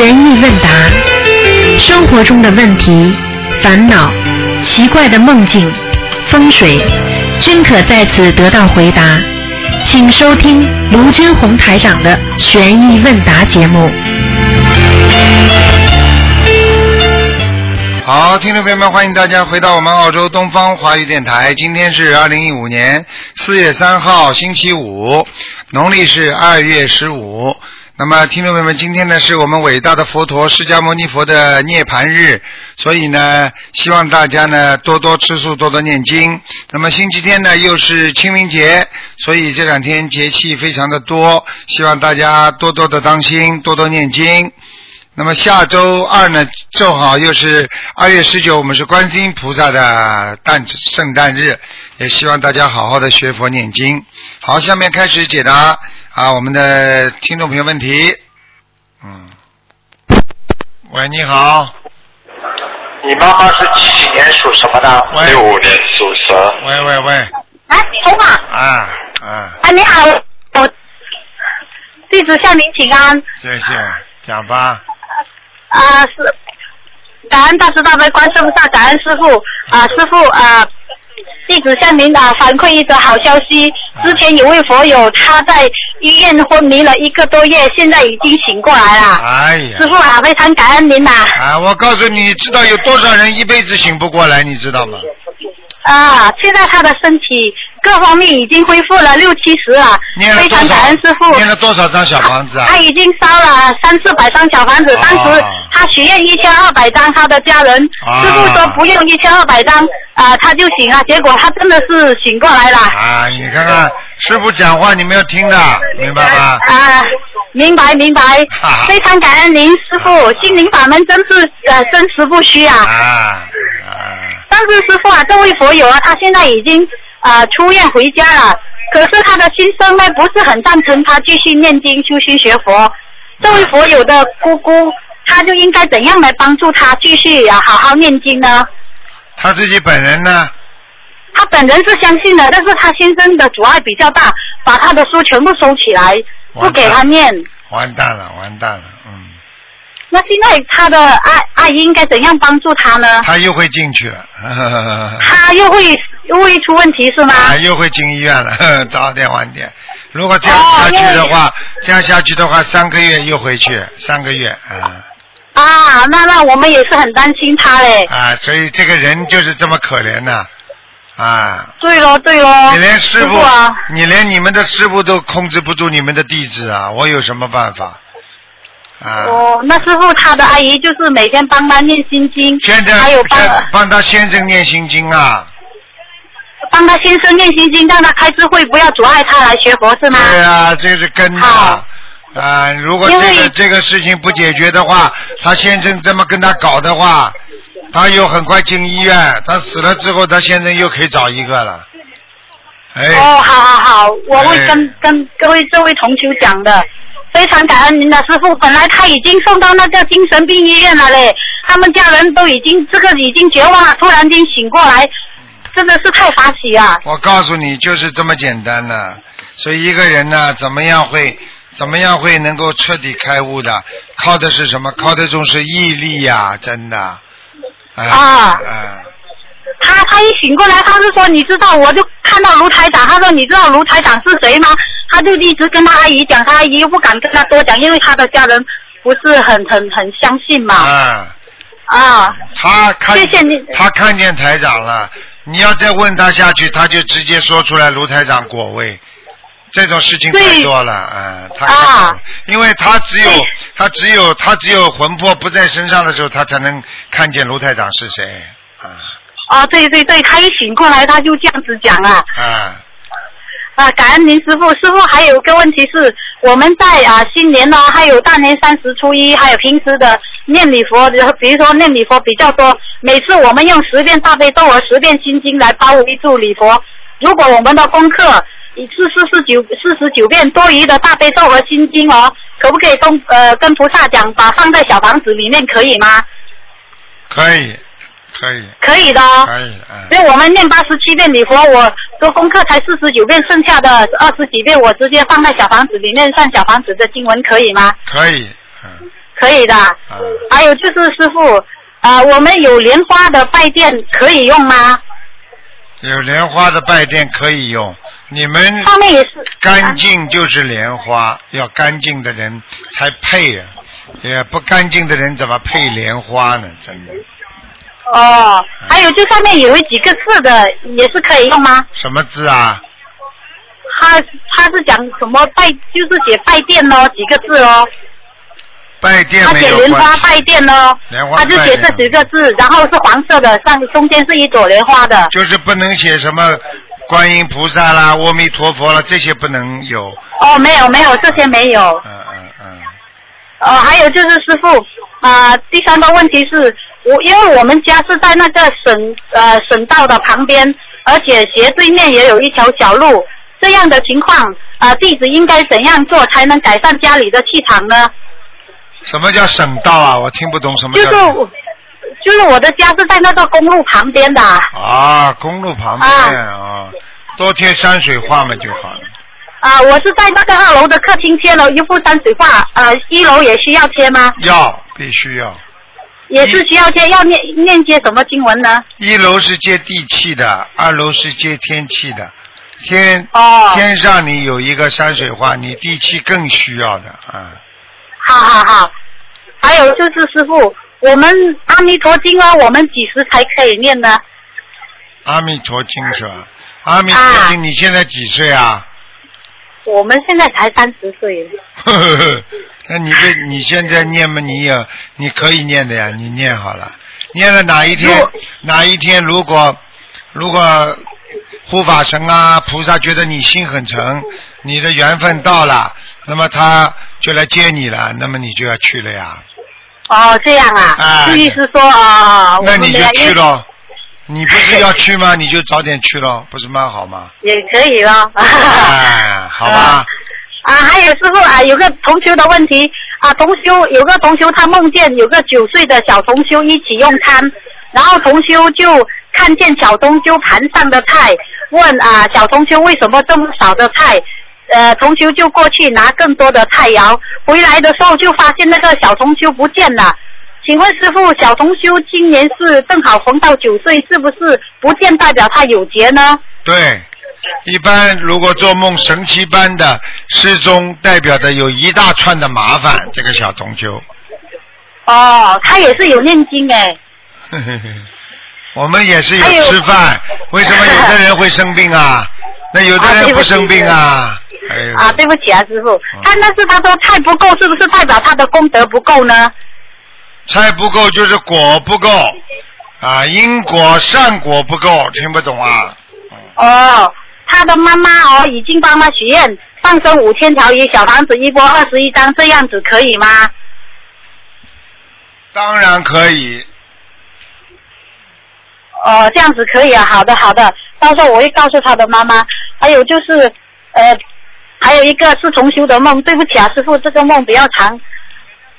意问答，生活中的问题、烦恼、奇怪的梦境、风水，均可在此得到回答。请收听卢军红台长的悬疑问答节目。好，听众朋友们，欢迎大家回到我们澳洲东方华语电台。今天是二零一五年四月三号，星期五，农历是二月十五。那么，听众朋友们，今天呢是我们伟大的佛陀释迦牟尼佛的涅盘日，所以呢，希望大家呢多多吃素，多多念经。那么星期天呢又是清明节，所以这两天节气非常的多，希望大家多多的当心，多多念经。那么下周二呢，正好又是二月十九，我们是观世音菩萨的诞圣诞日，也希望大家好好的学佛念经。好，下面开始解答啊我们的听众朋友问题。嗯，喂，你好，你妈妈是几几年属什么的？喂六五年属蛇。喂喂喂，啊，通啊！啊啊，啊，你好，我弟子向您请安。谢谢，讲吧。啊，是感恩大慈大悲观世菩萨，感恩师傅啊，师傅啊，弟子向您啊反馈一则好消息。之前有位佛友他在医院昏迷了一个多月，现在已经醒过来了。哎呀师，傅啊，非常感恩您呐、啊，我告诉你，你知道有多少人一辈子醒不过来，你知道吗？啊！现在他的身体各方面已经恢复了六七十了，念了多非常感恩师傅。？念了多少张小房子啊？他已经烧了三四百张小房子，哦当时他许愿一千二百张，他的家人、啊师傅说不用一千二百张，啊、他就醒了，结果他真的是醒过来了。啊，你看看师傅讲话，你们要听的，明白吗？啊，明白明白啊，非常感恩您师傅，心灵法门真是呃真实不虚啊。啊啊，但是师傅啊，这位佛友啊，他现在已经啊、呃出院回家了，可是他的心声呢不是很赞成他继续念经修心学佛。这位佛友的姑姑，他就应该怎样来帮助他继续啊好好念经呢？他自己本人呢？他本人是相信的，但是他先生的阻碍比较大，把他的书全部收起来，不给他念。完蛋了，完蛋了，嗯，那现在他的阿阿姨应该怎样帮助他呢？他又会进去了，他又会又会出问题是吗？啊，又会进医院了，早点晚点。如果这样下去的话，这样下去的话，三个月又回去，三个月，啊啊，那那我们也是很担心他嘞。啊，所以这个人就是这么可怜呐、啊，对喽对喽，你连师傅，啊，你连你们的师傅都控制不住你们的弟子啊，我有什么办法？啊，哦，那师傅他的阿姨就是每天帮他念心经，现在还有帮帮他先生念心经啊，帮他先生念心经，让他开智慧，不要阻碍他来学佛是吗？对啊，这是根的好啊。如果这个这个事情不解决的话，他先生这么跟他搞的话，他又很快进医院，他死了之后，他先生又可以找一个了。哎，哦，好好好，我会哎跟、跟各位这位同修讲的，非常感恩您的师傅。本来他已经送到那个精神病医院了嘞，他们家人都已经这个已经绝望了，突然间醒过来，真的是太法喜啊。我告诉你，就是这么简单的。所以一个人呢，怎么样会怎么样会能够彻底开悟的？靠的是什么？靠的就是毅力呀、真的。哎、啊哎他他一醒过来，他是说你知道，我就看到卢台长，他说你知道卢台长是谁吗？他就一直跟他阿姨讲，他阿姨又不敢跟他多讲，因为他的家人不是很很很相信嘛。啊，啊，他看谢谢你他看见台长了。你要再问他下去，他就直接说出来卢台长果位。这种事情太多了，啊，他啊因为他只有他只有他只有魂魄不在身上的时候，他才能看见卢台长是谁，啊哦，对对对，他一醒过来他就这样子讲啊。啊，啊，感恩您师傅。师傅还有个问题是，我们在啊新年呢，还有大年三十初一，还有平时的念礼佛，比如说念礼佛比较多，每次我们用十遍大悲咒和十遍心经来包围住礼佛。如果我们的功课一次四十九四十九遍多余的大悲咒和心经哦，可不可以跟呃跟菩萨讲，把放在小房子里面可以吗？可以，可以，可以的哦。可以，嗯所以我们念八十七遍礼佛，我做功课才四十九遍，剩下的二十几遍我直接放在小房子里面，上小房子的经文可以吗？可以，嗯，可以的。嗯，还有就是师傅，啊，我们有莲花的拜垫可以用吗？有莲花的拜垫可以用，你们上面也是干净就是莲花，要干净的人才配啊，也不干净的人怎么配莲花呢？真的，哦，还有这上面有几个字的也是可以用吗？什么字啊？他他是讲什么拜，就是写拜殿哦，几个字哦。拜殿他写。莲花拜殿哦莲，花他就写这几个字，然后是黄色的，上中间是一朵莲花的。就是不能写什么观音菩萨啦、阿弥陀佛啦，这些不能有。哦，没有没有，这些没有。嗯嗯嗯，哦，还有就是师傅啊、第三个问题是我因为我们家是在那个省呃省道的旁边，而且斜对面也有一条小路，这样的情况啊、弟子应该怎样做才能改善家里的气场呢？什么叫省道啊？我听不懂什么就是我就是我的家是在那个公路旁边的。啊，公路旁边啊，多贴山水画嘛就好了。啊、我是在那个二楼的客厅贴了一幅山水画，呃，一楼也需要贴吗？要必须要，也是需要贴，要念念些什么经文呢？一楼是接地气的，二楼是接天气的。天、哦天上你有一个山水画，你地气更需要的啊。好好好，还有就是师傅，我们阿弥陀经啊，我们几时才可以念呢？阿弥陀经是吧？阿弥陀经，啊你现在几岁啊？我们现在才三十岁，呵呵呵，那你这你现在念嘛？你也你可以念的呀，你念好了，念了哪一天哪一天如果如果护法神啊菩萨觉得你心很诚，你的缘分到了，那么他就来接你了，那么你就要去了呀，哦，这样啊，意思说啊，我那你就去咯。你不是要去吗？你就早点去咯，不是蛮好吗？也可以咯。哎，好吧，啊，还有师傅啊，有个同修的问题啊，同修有个同修他梦见有个九岁的小同修一起用餐，然后同修就看见小同修盘上的菜，问啊小同修为什么这么少的菜？呃，同修就过去拿更多的菜肴，回来的时候就发现那个小同修不见了。请问师傅，小同修今年是正好逢到九岁，是不是不见代表他有劫呢？对，一般如果做梦神奇般的失踪，代表着有一大串的麻烦。这个小同修，哦，他也是有念经哎。我们也是有吃饭，为什么有的人会生病啊？那有的人不生病啊？啊，对不起啊，师傅，他那是他说菜不够，是不是代表他的功德不够呢？菜不够就是果不够啊，因果善果不够，听不懂啊？哦，他的妈妈哦已经帮他许愿，放生五千条鱼，小房子一波二十一张，这样子可以吗？当然可以，哦，这样子可以啊，好的好的，到时候我会告诉他的妈妈。还有就是，呃，还有一个是重修的梦，对不起啊，师傅，这个梦比较长。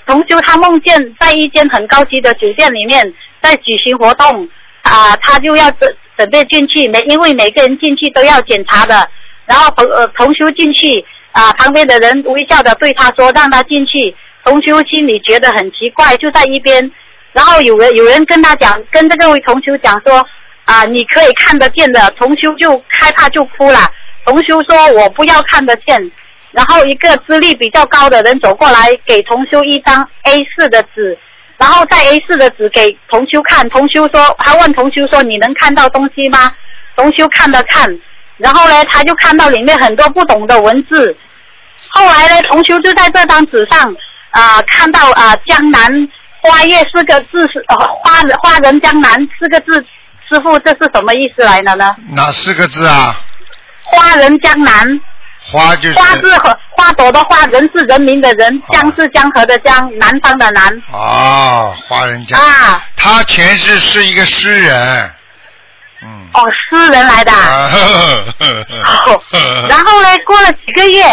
同修他梦见在一间很高级的酒店里面在举行活动，啊，他就要准准备进去，每因为每个人进去都要检查的。然后同呃同修进去，啊，旁边的人微笑的对他说让他进去。同修心里觉得很奇怪，就在一边然后有人有人跟他讲，跟这个位同修讲说啊，你可以看得见的，同修就害怕就哭了。同修说我不要看得见。然后一个资历比较高的人走过来，给同修一张 A 4的纸，然后在 A 4的纸给同修看。同修说，他问同修说你能看到东西吗？同修看了看，然后呢，他就看到里面很多不懂的文字。后来呢，同修就在这张纸上啊、看到啊、江南花月四个字是呃花花人江南四个字，师傅这是什么意思来的呢？哪四个字啊？花人江南，花就是花是和花朵的花，人是人民的人，江是江河的江，南方的南。哦，花人家。啊，他前世是一个诗人，嗯。哦，诗人来的。啊。啊呵呵呵呵呵然后呢，过了几个月，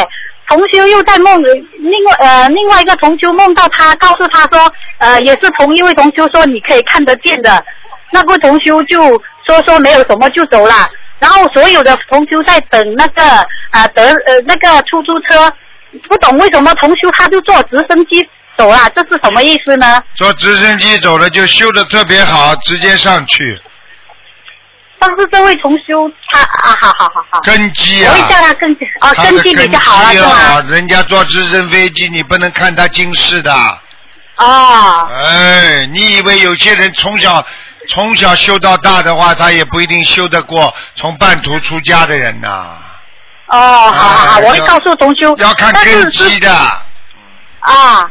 同修又在梦里，另外呃另外一个同修梦到他，告诉他说，呃也是同一位同修说你可以看得见的，那个同修就说说没有什么就走了，然后所有的同修在等那个啊、德呃那个出租车，不懂为什么同修他就坐直升机走了，这是什么意思呢？坐直升机走了就修的特别好，直接上去，但是这位同修他啊，好好好好，根基啊我会。叫他更哦，他的根基比较好了是根基啊吗？人家坐直升飞机，你不能看他近视的。哦，哎，你以为有些人从小从小修到大的话，他也不一定修得过从半途出家的人呐、哦，好好好，我会告诉同修。要看根基的。啊，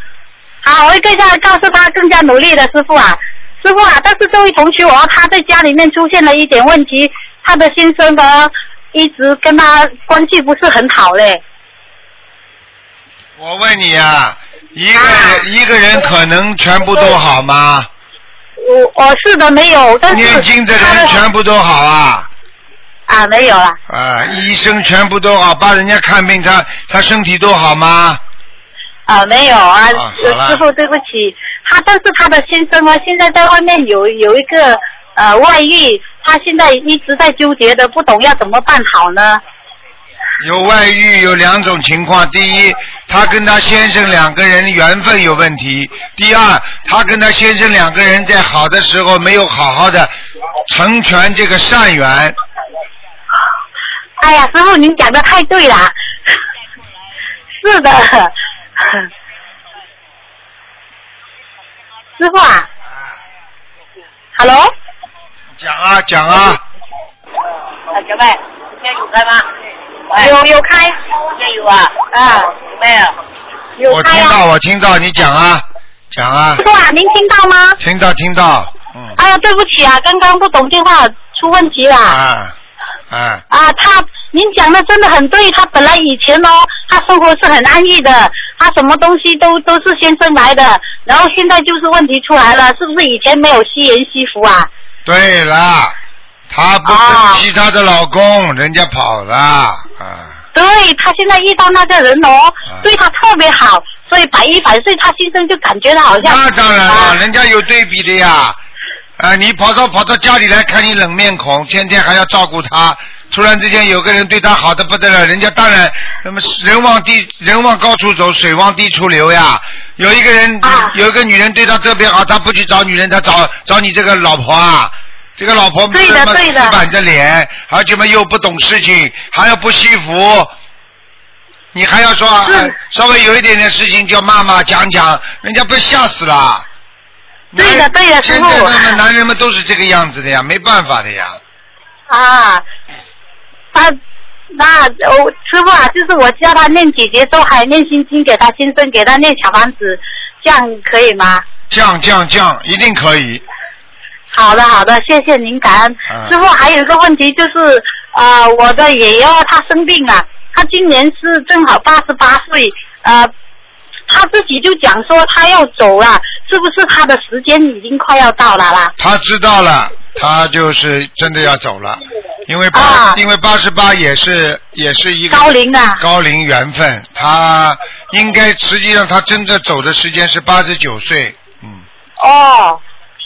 好，我会更加告诉他更加努力的师傅啊，师傅啊，但是这位同学哦，他在家里面出现了一点问题，他的先生呢一直跟他关系不是很好嘞。我问你啊，一个啊人、一个人可能全部都好吗？我我是的没有，但是念经的人全部都好啊。啊没有了啊，医生全部都好，帮人家看病，他他身体都好吗？啊没有啊，啊师傅对不起，他但是他的先生啊现在在外面有有一个呃外遇，他现在一直在纠结的，不懂要怎么办好呢？有外遇有两种情况，第一，她跟她先生两个人缘分有问题；第二，她跟她先生两个人在好的时候没有好好的成全这个善缘。哎呀，师傅您讲的太对了，是的，师傅啊，Hello，讲啊讲啊，啊，小妹，今天有在吗？有有开。也有啊？啊，没有？我听到我听到你讲啊。讲啊。师，傅啊，您听到吗？听到听到，嗯。哎呀，对不起啊，刚刚不懂电话出问题了。啊啊。啊，他您讲的真的很对，他本来以前哦，他生活是很安逸的，他什么东西都都是先生来的，然后现在就是问题出来了，是不是以前没有惜人惜福啊？对了，她不啊珍惜她的老公，人家跑了啊。对她现在遇到那个人哦，啊对她特别好，所以百依百顺，她心生就感觉到好像那当然了，啊人家有对比的呀。啊，你跑到跑到家里来看你冷面孔，天天还要照顾她，突然之间有个人对他好的不得了，人家当然那么人往低人往高处走，水往低处流呀。有一个人、啊有一个女人对他特别好，他不去找女人，他找找你这个老婆啊。这个老婆对的对的死板着脸，而且嘛又不懂事情，还要不惜福，你还要说、稍微有一点点事情叫骂骂讲讲，人家被吓死了。对的对的师现在傅他们男人们都是这个样子的呀，没办法的呀。啊，他那我师傅啊，就是我叫他念姐姐咒，还念心经给他先生，给他念小房子，这样可以吗？降降降，一定可以。好的，好的，谢谢您，感恩。嗯师傅还有一个问题就是，呃，我的爷爷哦他生病了，他今年是正好八十八岁，呃，他自己就讲说他要走了，是不是他的时间已经快要到了啦？他知道了，他就是真的要走了，因为八、啊因为八十八也是也是一个高龄啊高龄缘分，他应该实际上他真正走的时间是八十九岁，嗯哦，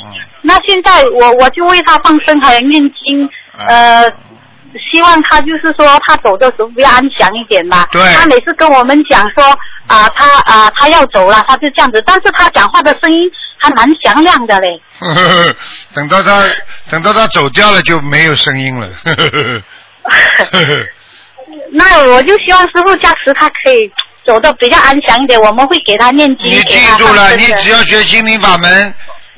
嗯。那现在我我就为他放生还有念经，呃，希望他就是说他走的时候不要安详一点吧。对他每次跟我们讲说啊、他啊、他要走了，他就这样子，但是他讲话的声音还蛮响亮的嘞。呵呵呵等到他等到他走掉了就没有声音了。那我就希望师傅加持他可以走的比较安详一点，我们会给他念经，你记住了，你只要学心灵法门，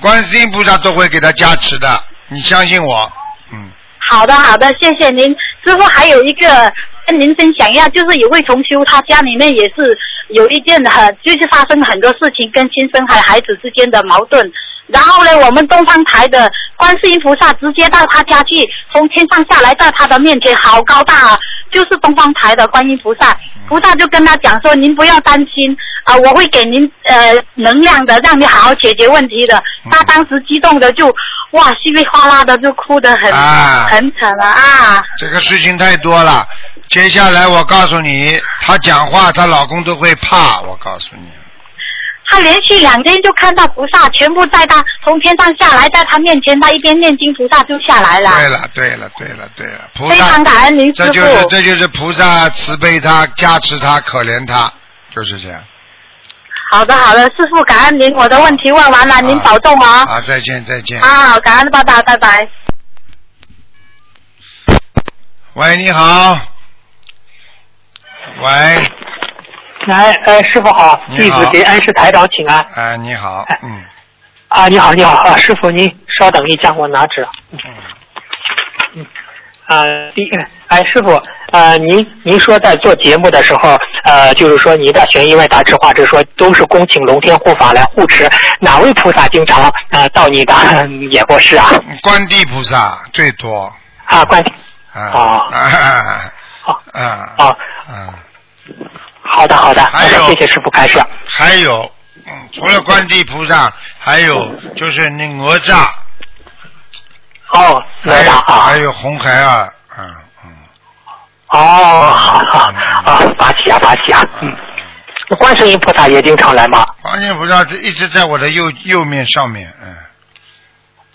观世音菩萨都会给他加持的，你相信我。嗯，好的，好的，谢谢您。师傅还有一个跟您分享一下，就是有位同修，他家里面也是有一件很，就是发生很多事情，跟亲生孩孩子之间的矛盾。然后呢，我们东方台的观世音菩萨直接到他家去，从天上下来，在他的面前，好高大啊！就是东方台的观音菩萨，菩萨就跟他讲说：“您不要担心啊、我会给您呃能量的，让你好好解决问题的。”他当时激动的就哇稀里哗啦的就哭得很、啊很惨了啊！这个事情太多了。接下来我告诉你，她讲话她老公都会怕，我告诉你。他连续两天就看到菩萨全部在他从天上下来，在他面前，他一边念经，菩萨就下来了。对了，对了，对了，对了，菩非常，感恩您师这就是。这就是菩萨慈悲他、加持他、可怜他，就是这样。好的好的，师傅感恩您，我的问题问完了，您保重啊。好，再见再见。好，感恩爸爸拜拜。喂，你好。喂，来，哎，师傅好，弟子给恩师台长请安。哎，你好，嗯啊，你好，你好，啊，师傅您稍等一下，我拿纸。嗯，啊，第，哎，师傅，呃，您您说在做节目的时候，呃，就是说您的悬疑问答直话直说都是恭请龙天护法来护持，哪位菩萨经常呃到你的演播室啊？观地菩萨最多。啊，关啊哦啊啊哦啊哦，啊！好的好的，还有，谢谢师傅开示。还有，嗯，除了观地菩萨，还有就是那哪吒，哦，哪还有吒啊还，有红孩儿，嗯嗯哦，好好啊，八喜啊八喜啊，嗯，那观世音菩萨也经常来吗？观世音菩萨是一直在我的右右面上面，嗯。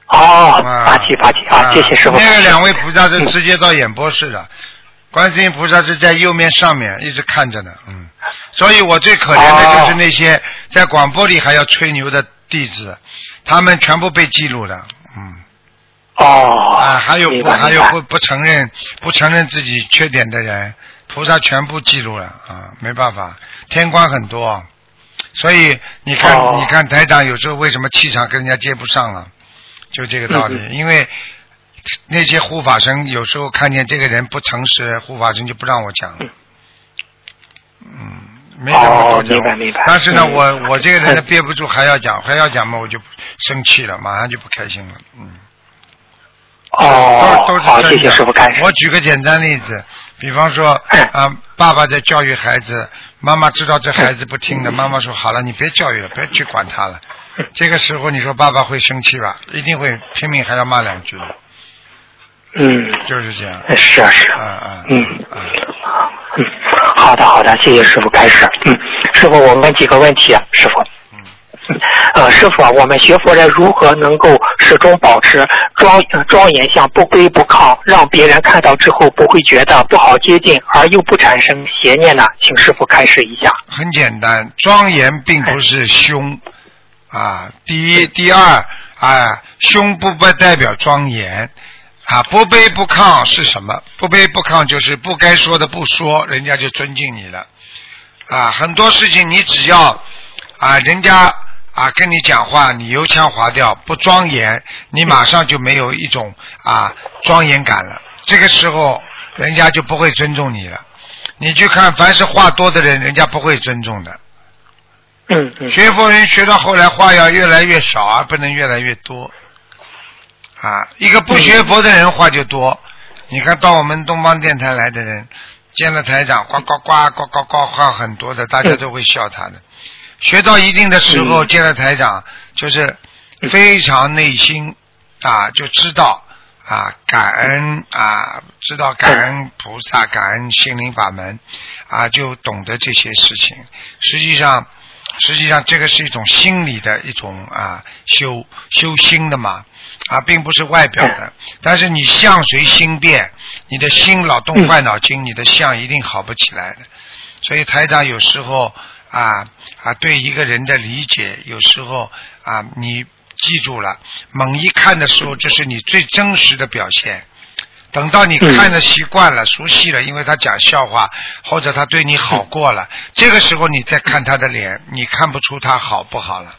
哦，八起八起啊，谢谢师傅。那个两位菩萨是嗯直接到演播室的，观世音菩萨是在右面上面一直看着呢，嗯。所以我最可怜的就是那些在广播里还要吹牛的弟子，他们全部被记录了，嗯。哦，啊，还有不还有不不承认不承认自己缺点的人，菩萨全部记录了啊，没办法，天官很多，所以你看、哦。你看台长有时候为什么气场跟人家接不上了，就这个道理，嗯。因为那些护法神有时候看见这个人不诚实，护法神就不让我讲了。嗯，没什么多哦讲。明白明白但是呢，嗯我我这个人呢憋不住，还要讲，还要讲嘛，我就生气了，马上就不开心了。嗯。哦，好，都都是真的。谢谢师傅开示。我举个简单例子，比方说嗯啊，爸爸在教育孩子，妈妈知道这孩子不听的，妈妈说好了，你别教育了，别去管他了。这个时候你说爸爸会生气吧？一定会拼命还要骂两句的，嗯，就是这样。是啊是啊嗯啊！嗯，好的好的，谢谢师傅开始。嗯，师傅，我问几个问题啊，师傅。嗯呃，师傅啊，我们学佛人如何能够始终保持庄呃庄严相，不卑不亢，让别人看到之后不会觉得不好接近，而又不产生邪念呢？请师傅开示一下。很简单，庄严并不是凶啊。第一，第二啊，凶不不代表庄严啊，不卑不亢是什么？不卑不亢就是不该说的不说，人家就尊敬你了啊。很多事情你只要啊，人家啊跟你讲话，你油腔滑调，不庄严，你马上就没有一种啊庄严感了。这个时候，人家就不会尊重你了。你去看，凡是话多的人，人家不会尊重的。嗯嗯学佛人学到后来，话要越来越少，而不能越来越多。啊，一个不学佛的人话就多。你看到我们东方电台来的人，见了台长，呱呱呱呱呱呱话很多的，大家都会笑他的。学到一定的时候，嗯见了台长，就是非常内心啊，就知道啊感恩啊，知道感恩菩萨，感恩心灵法门啊，就懂得这些事情。实际上，实际上这个是一种心理的一种啊修修心的嘛啊，并不是外表的。但是你相随心变，你的心老动坏脑筋，你的相一定好不起来的。所以台长有时候啊啊对一个人的理解，有时候啊你记住了，猛一看的时候，这是你最真实的表现。等到你看的习惯了、熟悉了，因为他讲笑话或者他对你好过了，这个时候你再看他的脸，你看不出他好不好了。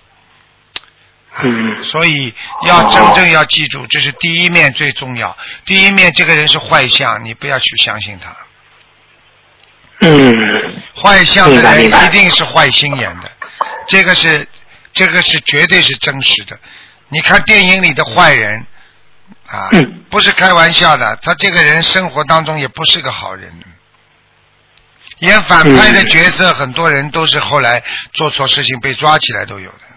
嗯所以要真正要记住，这是第一面最重要。第一面这个人是坏相，你不要去相信他。嗯坏相的人一定是坏心眼的，这个是这个是绝对是真实的。你看电影里的坏人啊，嗯不是开玩笑的，他这个人生活当中也不是个好人。演反派的角色，很多人都是后来做错事情被抓起来都有的。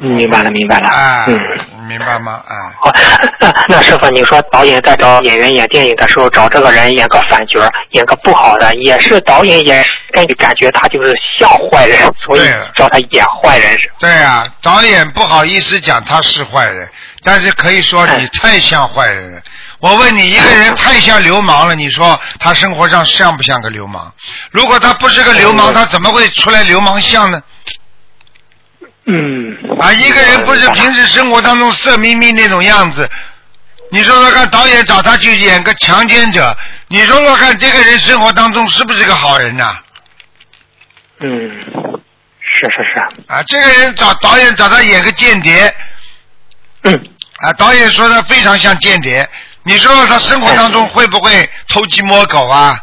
明白了明白了。啊，嗯。明白吗？啊，好，那 那师傅，你说导演在找演员演电影的时候，找这个人演个反角，演个不好的，也是导演也根据感觉他就是像坏人，所以对了叫他演坏人是。对啊，导演不好意思讲他是坏人，但是可以说你太像坏人了。我问你，一个人太像流氓了，你说他生活上像不像个流氓？如果他不是个流氓，他怎么会出来流氓相呢？嗯。啊，一个人不是平时生活当中色眯眯那种样子，你说说看，导演找他去演个强奸者，你说说看，这个人生活当中是不是个好人呐、嗯，是是是，啊？这个人找导演找他演个间谍，嗯，啊，导演说他非常像间谍，你说说他生活当中会不会偷鸡摸狗啊？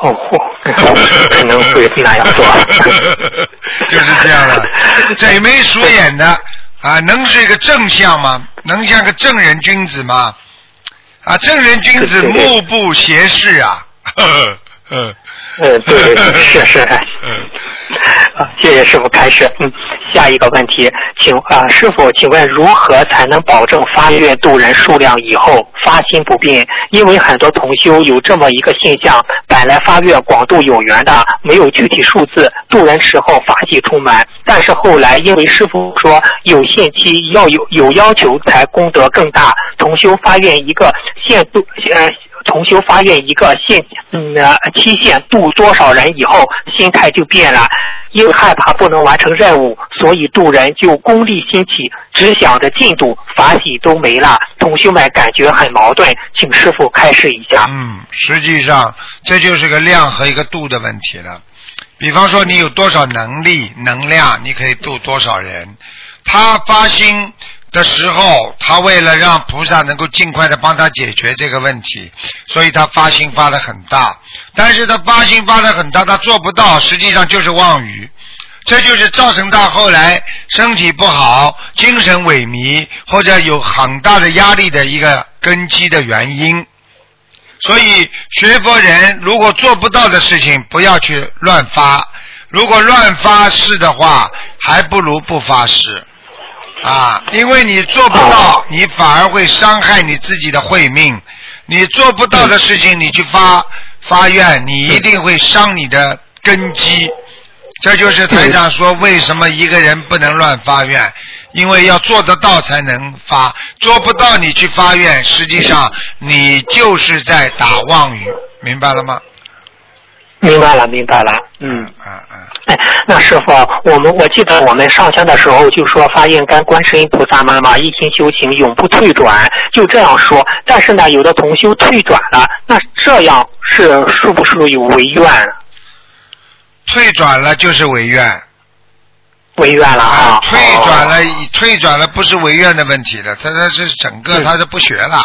哦，可能会那样做。就是这样的，贼眉鼠眼的啊，能是一个正相吗？能像个正人君子吗？啊，正人君子目不斜视啊。嗯 嗯，对，是是。啊，谢谢师傅开始。嗯，下一个问题，请啊，师傅，请问如何才能保证发愿度人数量以后发心不变？因为很多同修有这么一个现象，本来发愿广度有缘的，没有具体数字，度人时候法喜充满，但是后来因为师傅说有限期要有有要求才功德更大，同修发愿一个限度呃。同修发愿一个限嗯期限度多少人以后，心态就变了，因为害怕不能完成任务，所以渡人就功利心起，只想着进度，法喜都没了。同修们感觉很矛盾，请师傅开示一下。嗯，实际上这就是个量和一个度的问题了。比方说，你有多少能力、能量，你可以度多少人。他发心的时候，他为了让菩萨能够尽快的帮他解决这个问题，所以他发心发的很大。但是他发心发的很大，他做不到，实际上就是妄语。这就是造成他后来身体不好、精神萎靡或者有很大的压力的一个根基的原因。所以学佛人如果做不到的事情，不要去乱发。如果乱发誓的话，还不如不发誓啊，因为你做不到，你反而会伤害你自己的慧命。你做不到的事情，你去发发愿，你一定会伤你的根基。这就是台长说，为什么一个人不能乱发愿？因为要做得到才能发，做不到你去发愿，实际上你就是在打妄语，明白了吗？明白了，明白了。嗯。嗯嗯。哎，那师傅，我们我记得我们上香的时候就说发愿跟观世音菩萨妈妈一心修行，永不退转，就这样说。但是呢，有的同修退转了，那这样是是不是有违愿？退转了就是违愿。违愿了啊！退转了，退转了不是违愿的问题了，他他是整个他是不学了。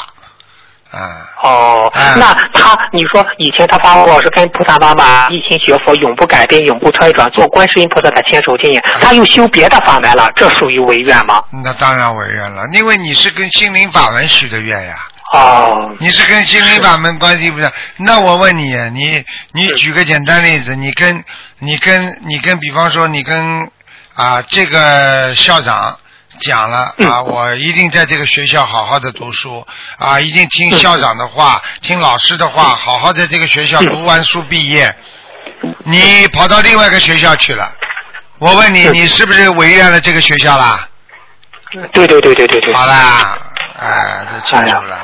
啊。哦，啊那他，你说以前他发过是跟菩萨妈妈一心学佛，永不改变，永不退转，做观世音菩萨的千手千眼，他又修别的法门了，这属于违愿吗？那当然违愿了，因为你是跟心灵法门许的愿呀。哦。你是跟心灵法门关系不是？那我问你，你你举个简单例子，你跟你跟你跟，比方说你跟啊这个校长。讲了啊，我一定在这个学校好好的读书啊，一定听校长的话，听老师的话，好好在这个学校读完书毕业。你跑到另外一个学校去了，我问你，你是不是违愿了这个学校啦？对对对对对对。好啦，哎，这清楚了。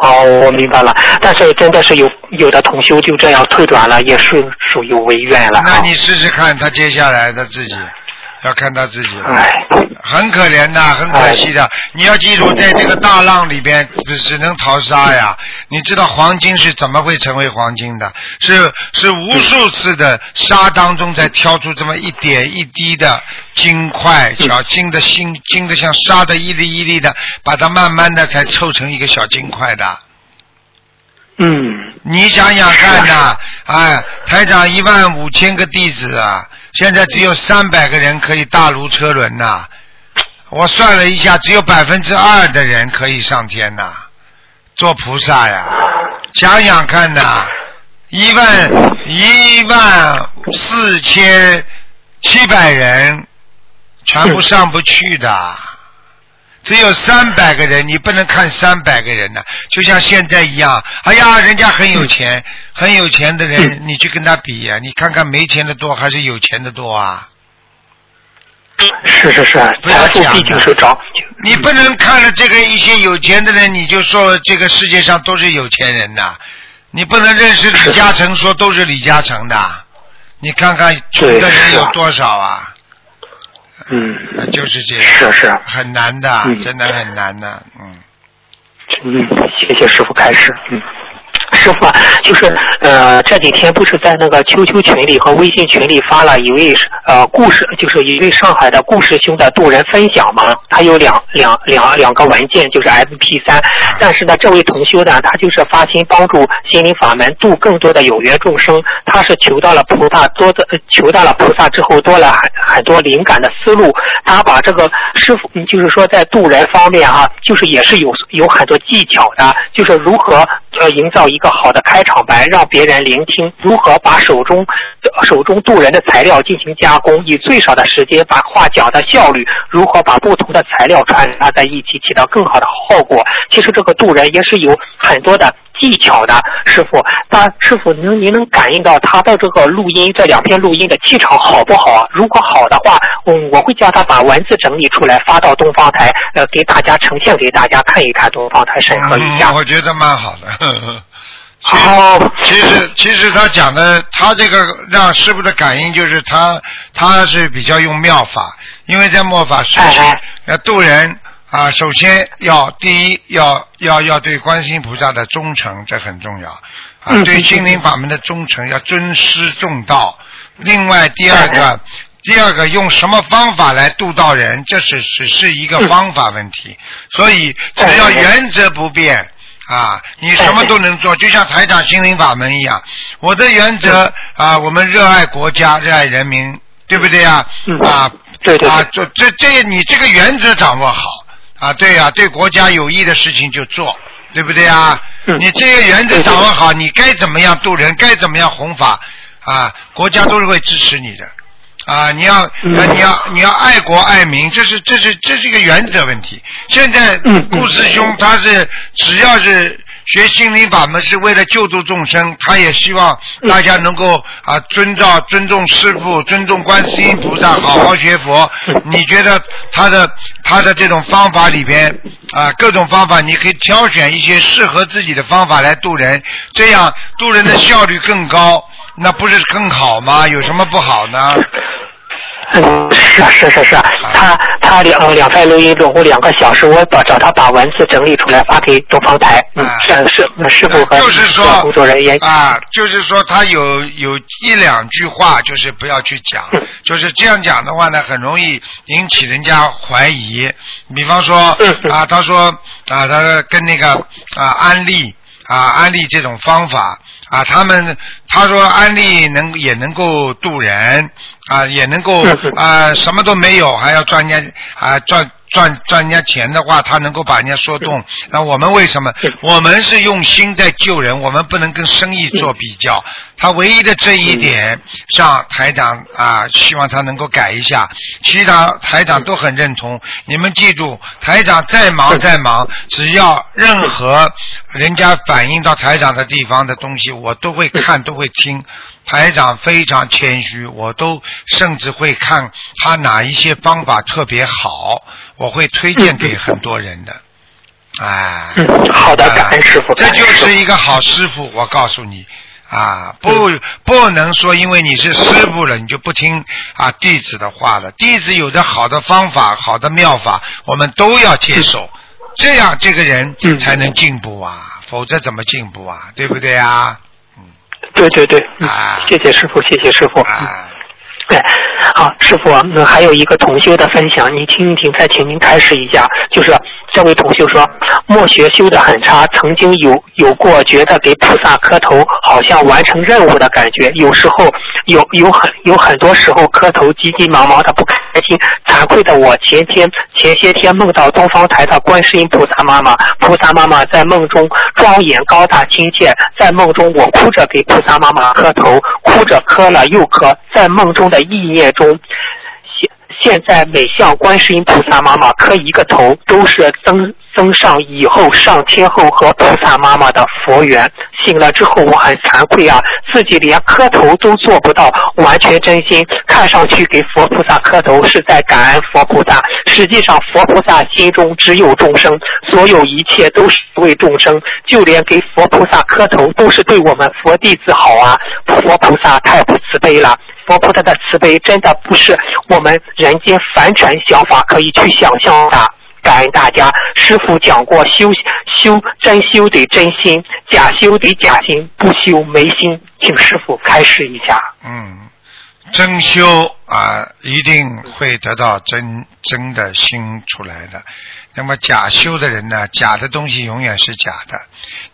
哦，我明白了。但是真的是有有的同修就这样退转了，也是属于违愿了。那你试试看，他接下来他自己。要看他自己，哎很可怜的，很可惜的。你要记住，在这个大浪里边，只能淘沙呀。你知道黄金是怎么会成为黄金的？是是无数次的沙当中，才挑出这么一点一滴的金块，小金的心，金的像沙的一粒一粒的，把它慢慢的才凑成一个小金块的。嗯，你想想看呐，哎，台长一万五千个弟子啊，现在只有三百个人可以大如车轮呐。我算了一下，只有百分之二的人可以上天呐，做菩萨呀。想想看呐，一万一万四千七百人，全部上不去的。只有三百个人，你不能看三百个人呢，就像现在一样。哎呀，人家很有钱，很有钱的人，你去跟他比呀、你看看没钱的多还是有钱的多啊？是是是，不要讲毕竟是找你不能看了这个一些有钱的人，你就说这个世界上都是有钱人呐。你不能认识李嘉诚说都是李嘉诚的，你看看穷的人有多少啊？嗯，就是这样，是是很难的，嗯真的很难的，嗯。嗯，谢谢师傅开始。嗯，师傅啊，就是呃这几天不是在那个 QQ 群里和微信群里发了一位呃故事，就是一位上海的故事兄的渡人分享嘛，他有两两两两个文件，就是 MP 三，但是呢，这位同修呢，他就是发心帮助心灵法门度更多的有缘众生，他是求到了菩萨多的，呃求到了菩萨之后多了很很多灵感的思路，他把这个师傅，嗯就是说在渡人方面啊，就是也是有有很多技巧的，就是如何呃营造一个好的开场白，让别人聆听，如何把手中手中渡人的材料进行加工，以最少的时间把话讲的效率，如何把不同的材料穿插在一起，起到更好的效果。其实这个渡人也是有很多的。技巧的师傅，那师傅您您能感应到他的这个录音这两篇录音的气场好不好啊？如果好的话，嗯，我会叫他把文字整理出来发到东方台，呃，给大家呈现给大家看一看，东方台审核一下。我觉得蛮好的。呵 呵其实哦，其实其实他讲的，他这个让师傅的感应就是他他是比较用妙法，因为在末法时期要渡人啊，首先要第一要要要对观世音菩萨的忠诚，这很重要啊，嗯对心灵法门的忠诚要尊师重道。另外第二个。哎第二个，用什么方法来度到人，这是只是一个方法问题，所以只要原则不变啊，你什么都能做，就像台长心灵法门一样。我的原则啊，我们热爱国家，热爱人民，对不对呀？嗯啊，对对啊，这这这，你这个原则掌握好啊，对呀、对国家有益的事情就做，对不对呀？嗯你这个原则掌握好，你该怎么样度人，该怎么样弘法啊，国家都是会支持你的。啊，你要，你要，你要爱国爱民，这是，这是，这是一个原则问题。现在顾师兄他是只要是学心灵法门，是为了救助众生，他也希望大家能够啊遵照、尊重师父、尊重观世音菩萨，好好学佛。你觉得他的他的这种方法里边啊，各种方法，你可以挑选一些适合自己的方法来渡人，这样渡人的效率更高，那不是更好吗？有什么不好呢？嗯，是啊，是是是，他他两呃两份录音总共两个小时，我把找他把文字整理出来发给东方台，嗯啊，是是师傅和就是说工作人员。啊，就是说他有有一两句话，就是不要去讲，嗯。就是这样讲的话呢，很容易引起人家怀疑。比方说啊，他说啊，他跟那个啊安利啊安利这种方法啊，他们他说安利能也能够渡人啊，也能够啊什么都没有还要赚人家啊赚。赚赚人家钱的话，他能够把人家说动。那我们为什么？我们是用心在救人，我们不能跟生意做比较。他唯一的这一点，上台长啊，希望他能够改一下。其他台长都很认同。你们记住，台长再忙再忙，只要任何人家反映到台长的地方的东西，我都会看，都会听。台长非常谦虚，我都甚至会看他哪一些方法特别好，我会推荐给很多人的。哎，嗯，好的，啊感恩师傅，这就是一个好师傅，我告诉你啊，不不能说因为你是师傅了，你就不听啊弟子的话了。弟子有的好的方法、好的妙法，我们都要接受，这样这个人嗯才能进步啊，否则怎么进步啊？对不对啊？对对对，嗯啊谢谢师傅，谢谢师傅。嗯啊，哎，好，师傅，那还有一个同修的分享，您听一听，再请您开始一下。就是这位同修说，墨学修的很差，曾经有有过觉得给菩萨磕头好像完成任务的感觉，有时候有有很有很多时候磕头急急忙忙的不开开心。惭愧的我前天前些天梦到东方台的观世音菩萨妈妈，菩萨妈妈在梦中庄严高大亲切，在梦中我哭着给菩萨妈妈磕头，哭着磕了又磕，在梦中的意念中。现在每向观世音菩萨妈妈磕一个头，都是增增上以后上天后和菩萨妈妈的佛缘。醒了之后，我很惭愧啊，自己连磕头都做不到，完全真心。看上去给佛菩萨磕头是在感恩佛菩萨，实际上佛菩萨心中只有众生，所有一切都是为众生，就连给佛菩萨磕头都是对我们佛弟子好啊！佛菩萨太不慈悲了。佛菩萨的慈悲真的不是我们人间凡尘想法可以去想象的。感恩大家，师傅讲过，修修真修得真心，假修得假心，不修没心。请师傅开示一下。嗯，真修啊，一定会得到真真的心出来的。那么假修的人呢？假的东西永远是假的。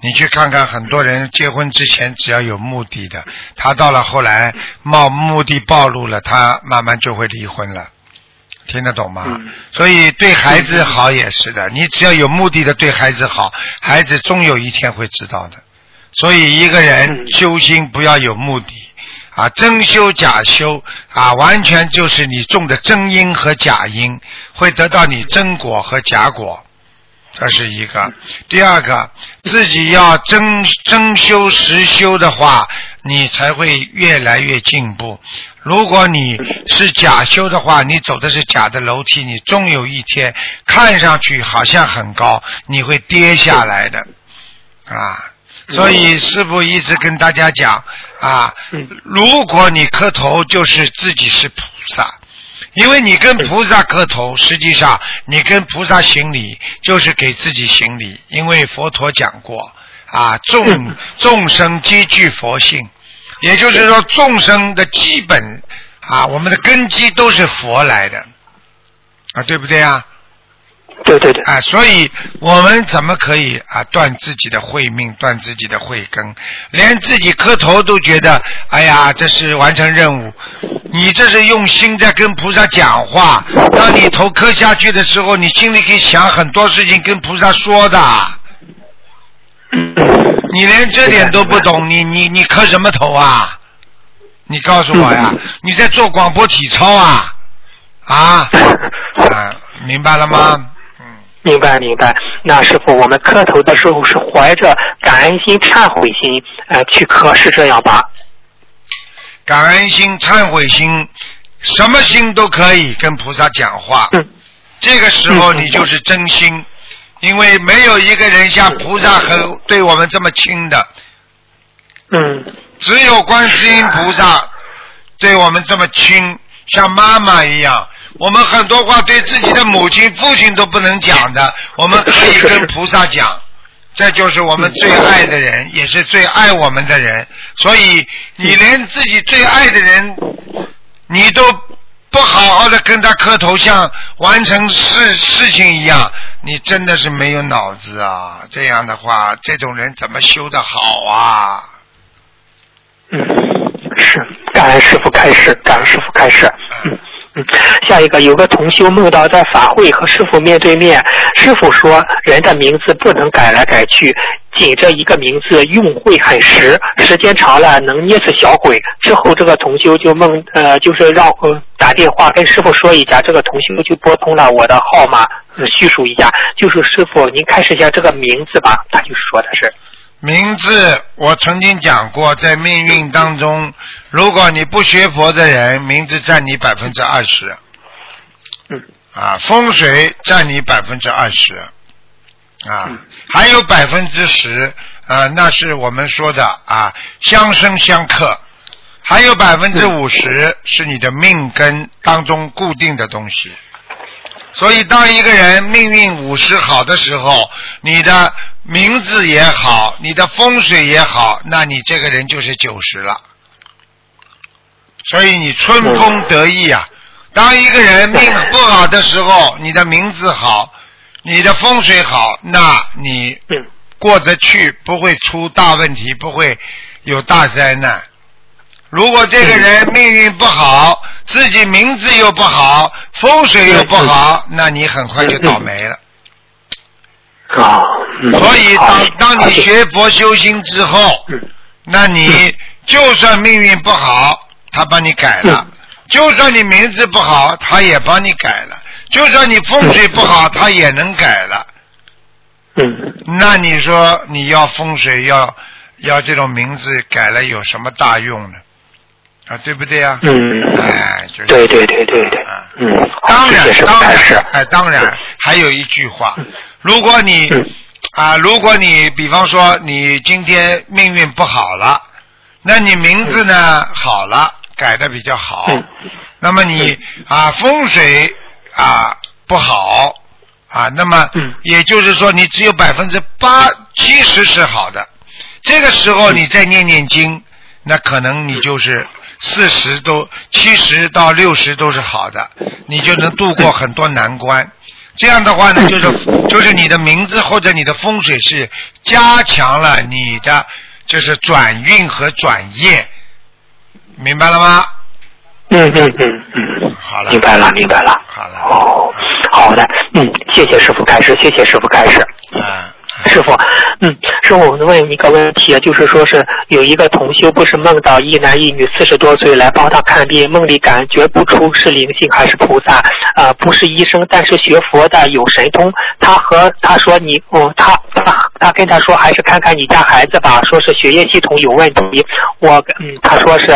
你去看看，很多人结婚之前只要有目的的，他到了后来冒目的暴露了，他慢慢就会离婚了。听得懂吗？所以对孩子好也是的，你只要有目的的对孩子好，孩子终有一天会知道的。所以一个人修心不要有目的啊，真修假修啊，完全就是你种的真因和假因，会得到你真果和假果。这是一个。第二个，自己要真真修实修的话，你才会越来越进步。如果你是假修的话，你走的是假的楼梯，你终有一天看上去好像很高，你会跌下来的啊！所以师傅一直跟大家讲啊，如果你磕头，就是自己是菩萨。因为你跟菩萨磕头，实际上你跟菩萨行礼，就是给自己行礼。因为佛陀讲过啊，众众生皆具佛性，也就是说众生的基本啊，我们的根基都是佛来的啊，对不对啊？对对对，啊，所以我们怎么可以啊断自己的慧命，断自己的慧根？连自己磕头都觉得，哎呀，这是完成任务。你这是用心在跟菩萨讲话。当你头磕下去的时候，你心里可以想很多事情跟菩萨说的。你连这点都不懂，你你你磕什么头啊？你告诉我呀，你在做广播体操啊？啊啊，明白了吗？明白明白，那师傅，我们磕头的时候是怀着感恩心、忏悔心，呃，去磕，是这样吧？感恩心、忏悔心，什么心都可以跟菩萨讲话。嗯。这个时候你就是真心，因为没有一个人像菩萨和对我们这么亲的。嗯。只有观世音菩萨对我们这么亲，像妈妈一样。我们很多话对自己的母亲、父亲都不能讲的，我们可以跟菩萨讲。这就是我们最爱的人，也是最爱我们的人。所以，你连自己最爱的人，你都不好好的跟他磕头，像完成事事情一样，你真的是没有脑子啊！这样的话，这种人怎么修得好啊？嗯，是，感恩师傅开始，感恩师傅开始。嗯。嗯，下一个有个同修梦到在法会和师傅面对面，师傅说人的名字不能改来改去，仅这一个名字用会很实，时间长了能捏死小鬼。之后这个同修就梦呃，就是让呃打电话跟师傅说一下，这个同修就拨通了我的号码，叙述一下，就是师傅您开始一下这个名字吧，他就说的是。名字，我曾经讲过，在命运当中，如果你不学佛的人，名字占你百分之二十。嗯。啊，风水占你百分之二十。啊，还有百分之十，啊，那是我们说的啊，相生相克。还有百分之五十是你的命根当中固定的东西。所以，当一个人命运五十好的时候，你的名字也好，你的风水也好，那你这个人就是九十了。所以你春风得意啊！当一个人命不好的时候，你的名字好，你的风水好，那你过得去，不会出大问题，不会有大灾难。如果这个人命运不好，自己名字又不好，风水又不好，那你很快就倒霉了。啊，所以当当你学佛修心之后，那你就算命运不好，他帮你改了，就算你名字不好，他也帮你改了；就算你风水不好，他也能改了。嗯。那你说你要风水要要这种名字改了有什么大用呢？啊，对不对呀、嗯，哎，就是。对对对对对。啊，嗯，当然当然，哎，当然，还有一句话，如果你嗯。啊，如果你比方说你今天命运不好了，那你名字呢好了，改的比较好。嗯，那么你啊风水啊不好。啊，那么嗯。也就是说你只有百分之八七十是好的，这个时候你再念念经，那可能你就是四十都七十到六十都是好的，你就能度过很多难关。这样的话呢，就是就是你的名字或者你的风水是加强了你的就是转运和转业，明白了吗？嗯嗯嗯嗯，好了，明白了明白了。好了，哦，好的，嗯，谢谢师傅开始，谢谢师傅开始。啊，师傅，嗯，师傅，我问一个问题，就是说是有一个同修，不是梦到一男一女四十多岁来帮他看病，梦里感觉不出是灵性还是菩萨，啊、不是医生，但是学佛的有神通。他和他说你，哦，他他他跟他说还是看看你家孩子吧，说是血液系统有问题。我嗯，他说是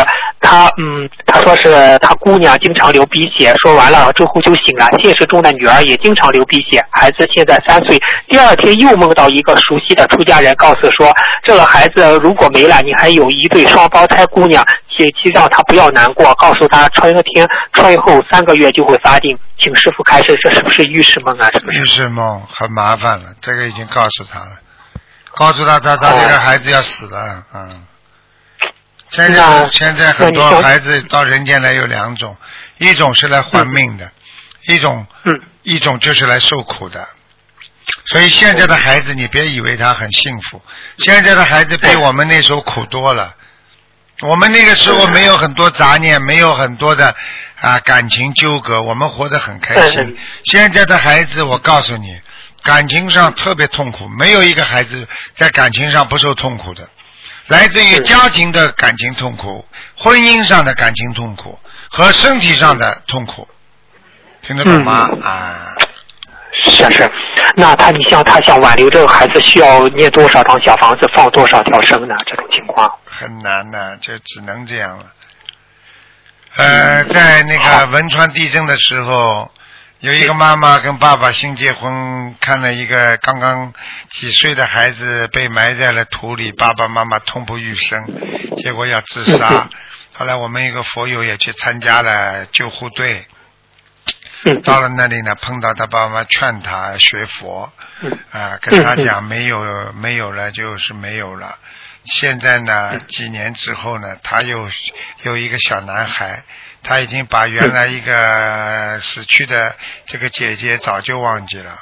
他嗯，他说是他姑娘经常流鼻血，说完了之后就醒了。现实中的女儿也经常流鼻血，孩子现在三岁。第二天又梦到一个熟悉的出家人，告诉说这个孩子如果没了，你还有一对双胞胎姑娘，切记让他不要难过，告诉他穿天穿后三个月就会发病。请师傅开示，这是不是预示梦啊？是不是？预示梦很麻烦了，这个已经告诉他了，告诉他他他这个孩子要死了，嗯。现在现在很多孩子到人间来有两种，一种是来换命的，一种嗯一种就是来受苦的。所以现在的孩子，你别以为他很幸福，现在的孩子比我们那时候苦多了。我们那个时候没有很多杂念，没有很多的啊感情纠葛，我们活得很开心嗯。现在的孩子，我告诉你，感情上特别痛苦，没有一个孩子在感情上不受痛苦的，来自于家庭的感情痛苦、婚姻上的感情痛苦和身体上的痛苦，听得懂吗？嗯啊，是啊是啊。那他，你像他想挽留这个孩子，需要念多少张小房子，放多少条生呢？这种情况。很难的，就只能这样了。呃，在那个汶川地震的时候，有一个妈妈跟爸爸新结婚，看了一个刚刚几岁的孩子被埋在了土里，爸爸妈妈痛不欲生，结果要自杀。后来我们一个佛友也去参加了救护队，嗯到了那里呢，碰到他爸妈劝他学佛，嗯啊，跟他讲没有没有了就是没有了。现在呢，几年之后呢，他又有一个小男孩，他已经把原来一个死去的这个姐姐早就忘记了。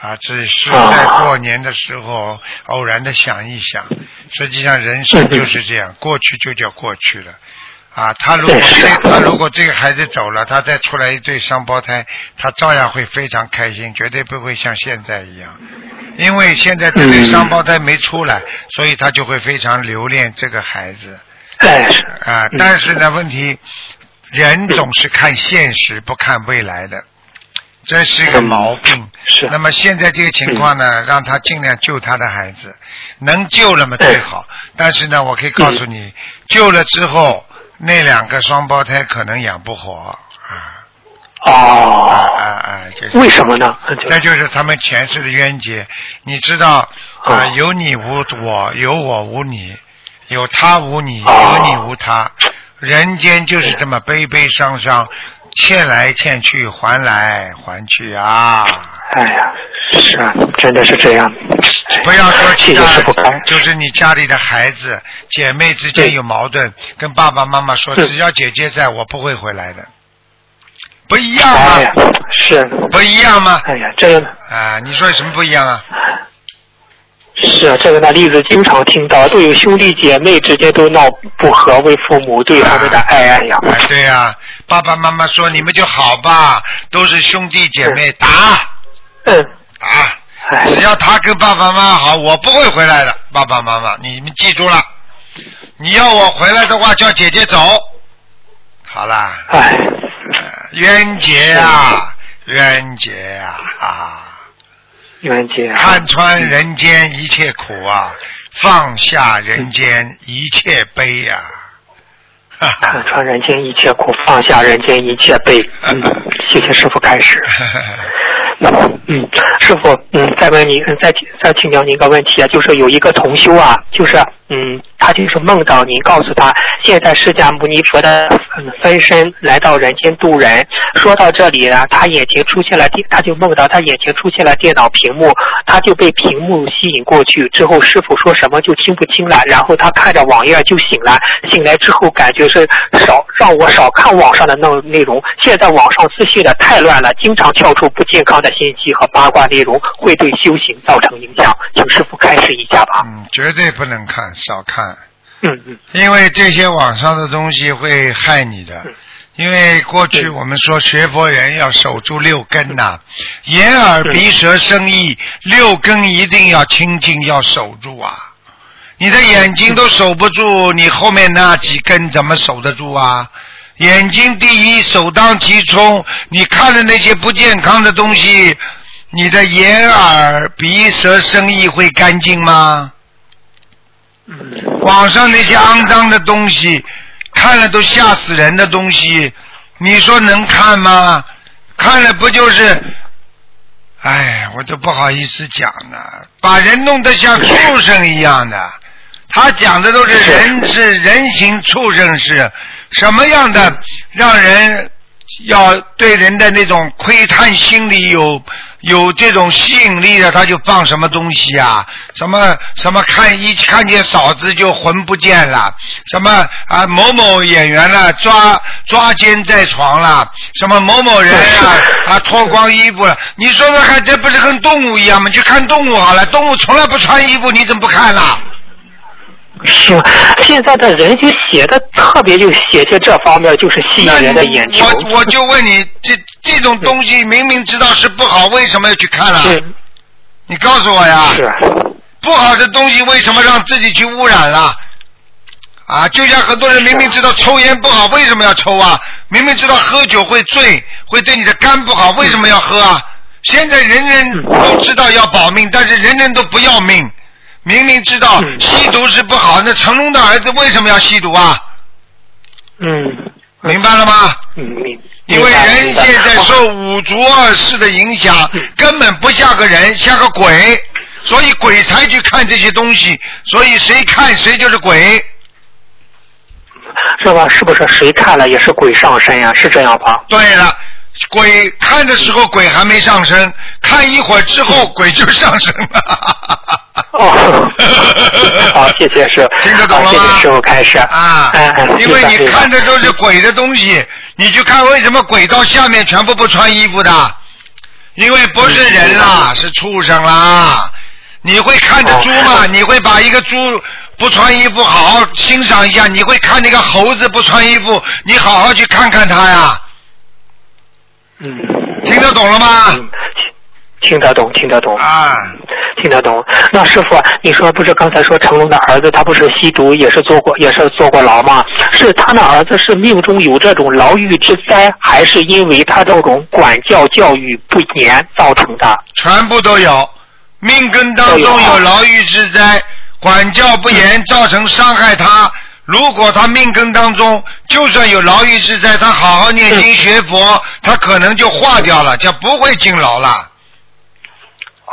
啊，只是在过年的时候偶然的想一想，实际上人生就是这样，过去就叫过去了。啊，他如果这他如果这个孩子走了，他再出来一对双胞胎，他照样会非常开心，绝对不会像现在一样。因为现在这对双胞胎没出来，所以他就会非常留恋这个孩子。啊，但是呢，问题人总是看现实，不看未来的，这是一个毛病。是那么现在这个情况呢，让他尽量救他的孩子，能救了嘛最好。但是呢，我可以告诉你，救了之后，那两个双胞胎可能养不活啊啊哦，啊啊！就是为什么呢？这就是他们前世的冤结。你知道啊、哦有你无我，有我无你，有他无你，哦有你无他。人间就是这么悲悲伤伤，欠来欠去，还来还去啊！哎呀，是啊，真的是这样。不要说其他就是你家里的孩子、姐妹之间有矛盾，跟爸爸妈妈说，只要姐姐在，我不会回来的，不一样吗哎？呀，是，不一样吗？哎呀，这个啊，你说有什么不一样啊？是啊，这个那例子经常听到，都有兄弟姐妹之间都闹不和，为父母对他们的爱哎呀。哎，对呀、爸爸妈妈说你们就好吧，都是兄弟姐妹，打。嗯，打，哎，只要他跟爸爸妈妈好，我不会回来的。爸爸妈妈，你们记住了，你要我回来的话，叫姐姐走。好好啦，哎，呃冤结呀，冤结呀啊！看穿人间一切苦啊，放下人间一切悲呀、哈看穿人间一切苦，放下人间一切悲。嗯，谢谢师傅开始。嗯，师傅，嗯，再问您，再再请教您一个问题啊，就是有一个同修啊，就是嗯，他就是梦到您告诉他，现在释迦牟尼佛的分身来到人间度人。说到这里呢，他眼前出现了电，他就梦到他眼前出现了电脑屏幕，他就被屏幕吸引过去。之后师傅说什么就听不清了，然后他看着网页就醒了，醒来之后感觉是少让我少看网上的内内容。现在网上资讯的太乱了，经常跳出不健康的信息和八卦内容，会对修行造成影响。请师傅开示一下吧。嗯，绝对不能看，少看，嗯嗯因为这些网上的东西会害你的。因为过去我们说学佛人要守住六根呐、眼耳鼻舌身意六根一定要清净，要守住啊！你的眼睛都守不住，你后面那几根怎么守得住啊？眼睛第一，首当其冲。你看的那些不健康的东西，你的眼耳鼻舌身意会干净吗？网上那些肮脏的东西，看了都吓死人的东西，你说能看吗？看了不就是，哎，我都不好意思讲了，把人弄得像畜生一样的。他讲的都是人是人形畜生是什么样的，让人要对人的那种窥探心理有有这种吸引力的，他就放什么东西啊？什么什么看一看见嫂子就魂不见了，什么啊某某演员了抓抓奸在床了，什么某某人啊 啊脱光衣服了，你说说看，这不是跟动物一样吗？去看动物好了，动物从来不穿衣服，你怎么不看啦？是，现在的人就写的特别，就写些这方面，就是吸引人的眼球。我我就问你，这这种东西明明知道是不好，为什么要去看啊？你告诉我呀。是，不好的东西为什么让自己去污染了？啊，就像很多人明明知道抽烟不好，为什么要抽啊？明明知道喝酒会醉，会对你的肝不好，为什么要喝啊？现在人人都知道要保命，但是人人都不要命。明明知道嗯吸毒是不好，那成龙的儿子为什么要吸毒啊？嗯明白了吗？嗯明。因为人现在受五浊二世的影响，根本不像个人，像个鬼，所以鬼才去看这些东西，所以谁看谁就是鬼。是吧？是不是谁看了也是鬼上身呀、是这样吧？对了，鬼看的时候鬼还没上身，看一会儿之后鬼就上身了。哦，好，谢谢师傅，听得懂了吗好谢谢师傅开始啊因为你看的都是鬼的东西，你去看为什么鬼到下面全部不穿衣服的？因为不是人啦，是畜生啦。你会看着猪吗？你会把一个猪不穿衣服好好欣赏一下？你会看那个猴子不穿衣服？你好好去看看它呀，嗯，听得懂了吗？嗯，听得懂，听得懂。啊，听得懂。那师傅，你说不是刚才说成龙的儿子他不是吸毒，也是坐过也是坐过牢吗？是他的儿子是命中有这种牢狱之灾，还是因为他这种管教教育不严造成的？全部都有。命根当中有牢狱之灾，管教不严造成伤害他。如果他命根当中就算有牢狱之灾，他好好念经学佛，他可能就化掉了，就不会进牢了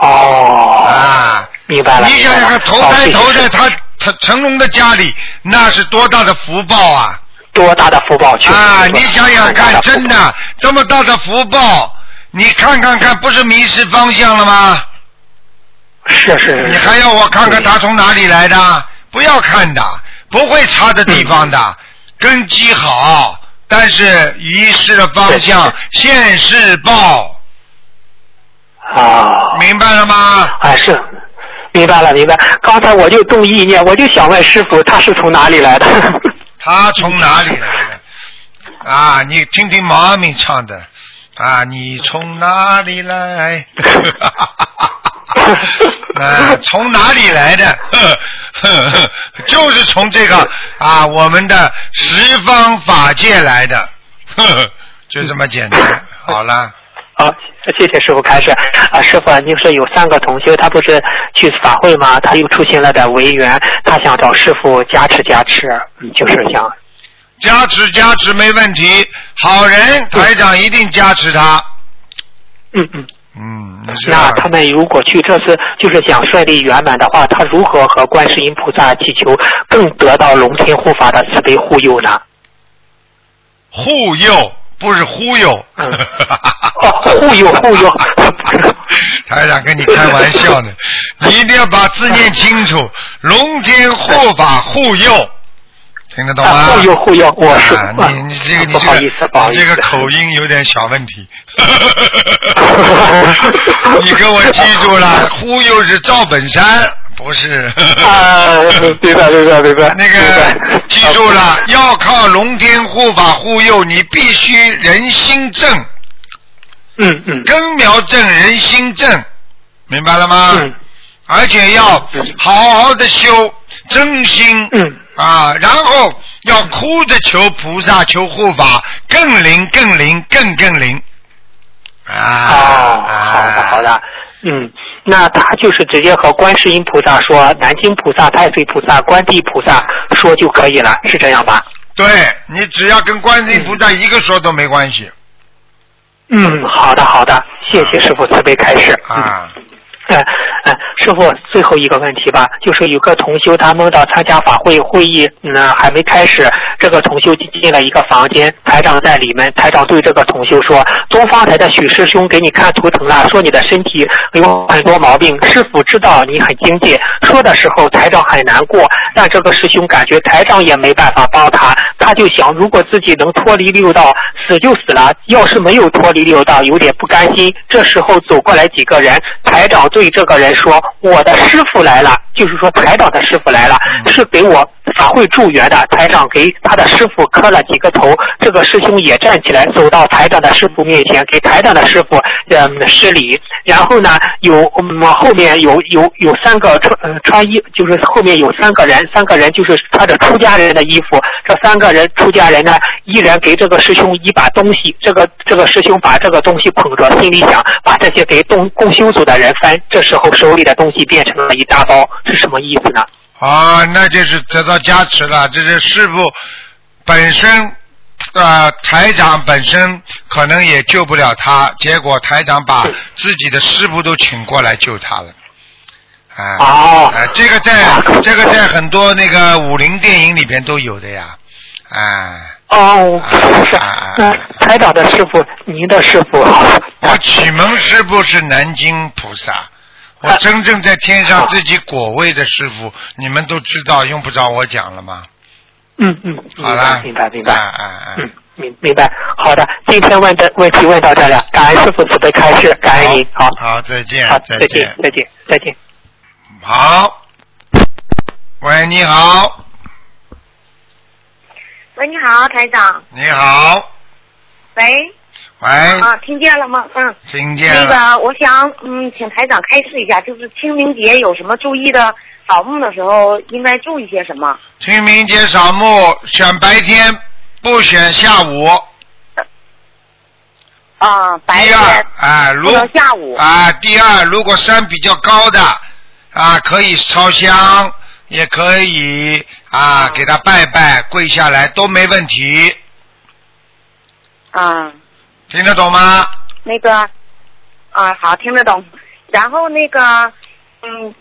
哦，啊！明白了。你想想看，投胎投在他他成龙的家里，那是多大的福报啊！多大的福报啊，你想想看，真的。这么大的福报，你看看看，不是迷失方向了吗？是是是。你还要我看看他从哪里来的？不要看的，不会差的地方的，根基好，但是遗失了方向，现世报，啊，明白了吗？啊是。明白了，明白。刚才我就动意念，我就想问师傅，他是从哪里来的？他从哪里来的？啊，你听听毛阿敏唱的啊，你从哪里来？啊，从哪里来的？呵呵呵就是从这个啊，我们的十方法界来的。就这么简单。好了，好，谢谢师傅开始啊，师傅，您说有三个同修，他不是去法会吗？他又出现了点违缘，他想找师傅加持加持，嗯就是想，加持加持没问题，好人台长一定加持他。嗯嗯。嗯，那他们如果去这次就是想顺利圆满的话，他如何和观世音菩萨祈求，更得到龙天护法的慈悲护佑呢？护佑，不是忽悠。嗯。哦，护佑护佑，台长跟你开玩笑呢，你一定要把字念清楚，龙天护法护佑，听得懂吗？啊护佑护佑，我是、啊，你你这个你这个你这个口音有点小问题。你给我记住了，忽悠是赵本山，不是。啊，明白明白明白，那个记住了，要靠龙天护法护佑，你必须人心正，嗯嗯。根苗正，人心正，明白了吗？嗯。而且要好好的修，真心。嗯。啊，然后要哭着求菩萨、求护法，更灵、更灵、更更灵。啊！哦，好的好的，嗯，那他就是直接和观世音菩萨说，南京菩萨、太岁菩萨、观地菩萨说就可以了，是这样吧？对你只要跟观世音菩萨一个说都没关系嗯，好的好的，谢谢师傅慈悲开示。嗯啊。哎哎，师傅，最后一个问题吧，就是有个同修他梦到参加法会会议，嗯、还没开始，这个同修进进了一个房间，台长在里面，台长对这个同修说，东方台的许师兄给你看图腾了，说你的身体有很多毛病，师傅知道你很精进，说的时候台长很难过，但这个师兄感觉台长也没办法帮他，他就想，如果自己能脱离六道，死就死了；要是没有脱离六道，有点不甘心。这时候走过来几个人，台长对对这个人说：“我的师傅来了。”就是说台长的师傅来了，是给我法会助缘的。台长给他的师傅磕了几个头，这个师兄也站起来，走到台长的师傅面前，给台长的师傅嗯施礼。然后呢，有嗯后面有有有三个穿呃穿衣，就是后面有三个人，三个人就是穿着出家人的衣服。这三个人出家人呢，一人给这个师兄一把东西，这个这个师兄把这个东西捧着，心里想把这些给共共修组的人分。这时候手里的东西变成了一大包，是什么意思呢？啊，那就是得到加持了。这是师傅本身，呃，台长本身可能也救不了他，结果台长把自己的师傅都请过来救他了。啊，哦。啊，这个在这个在很多那个武林电影里边都有的呀，啊，哦，是。啊，那台长的师傅，您的师傅，我启蒙师傅是南京菩萨，我真正在天上自己果位的师傅，你们都知道，用不着我讲了吗？嗯嗯，好了，明白，明白。啊啊啊嗯，明明白。好的，今天问的问题问到这了，感恩师傅慈悲开示，感恩您。好，好，再见，好，再再见，再见，再见。好，喂，你好，喂，你好，台长。你好，喂，喂，啊，听见了吗？嗯。听见了那。个，我想嗯，请台长开示一下，就是清明节有什么注意的？扫墓的时候应该注意些什么？清明节扫墓选白天，不选下午。啊，白第二天，啊，如果下午。啊，第二，如果山比较高的啊，可以烧香，也可以啊，给他拜拜，跪下来都没问题，啊，听得懂吗？那个啊，好，听得懂。然后那个嗯，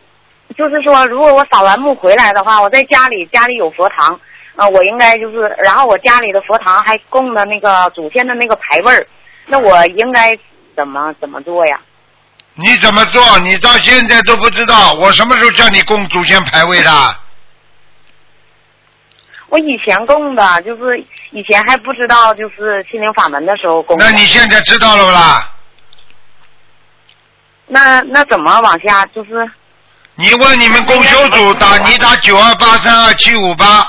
就是说，如果我扫完墓回来的话，我在家里家里有佛堂，呃，我应该就是，然后我家里的佛堂还供的那个祖先的那个牌位儿，那我应该怎么怎么做呀？你怎么做？你到现在都不知道，我什么时候叫你供祖先牌位的？我以前供的，就是以前还不知道，就是心灵法门的时候供的。那你现在知道了不啦？那那怎么往下？就是你问你们公修组打，你打九二八三二七五八，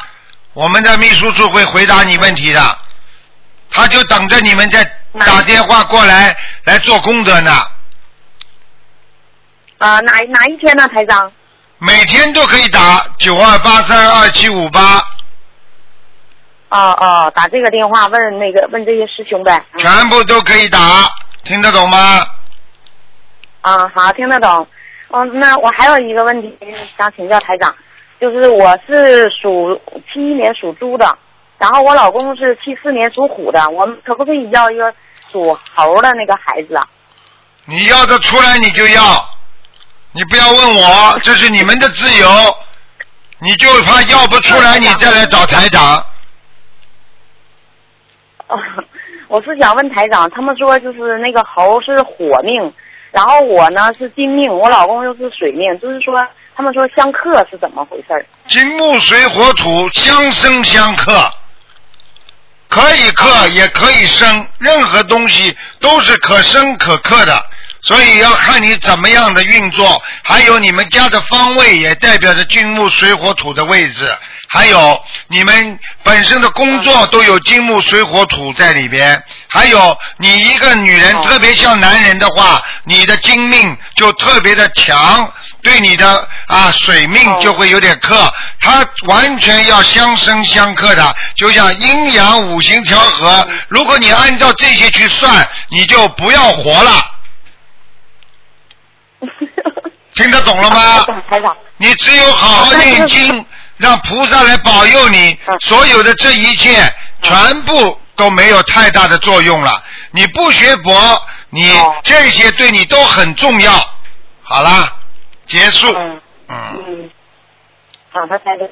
我们的秘书处会回答你问题的。他就等着你们在打电话过来来做功德呢，啊、哪哪一天呢，台长？每天都可以打九二八三二七五八。哦哦，打这个电话问那个问这些师兄呗。嗯全部都可以打，听得懂吗？啊，好，听得懂。嗯，那我还有一个问题想请教台长，就是我是属七一年属猪的，然后我老公是七四年属虎的，我们可不可以要一个属猴的那个孩子啊？你要的出来你就要，你不要问我，这是你们的自由，你就怕要不出来，你再来找台长。我是想问台长，他们说就是那个猴是火命，然后我呢是金命，我老公又是水命，就是说他们说相克是怎么回事？金木水火土相生相克，可以克也可以生，任何东西都是可生可克的，所以要看你怎么样的运作，还有你们家的方位也代表着金木水火土的位置，还有你们本身的工作都有金木水火土在里边，还有你一个女人哦特别像男人的话，你的金命就特别的强，对你的啊水命哦就会有点克，它完全要相生相克的，就像阴阳五行调和。如果你按照这些去算，你就不要活了。听得懂了吗？你只有好好念经，让菩萨来保佑你，嗯所有的这一切全部都没有太大的作用了。你不学佛，你哦这些对你都很重要。好啦，结束。嗯好的，台长。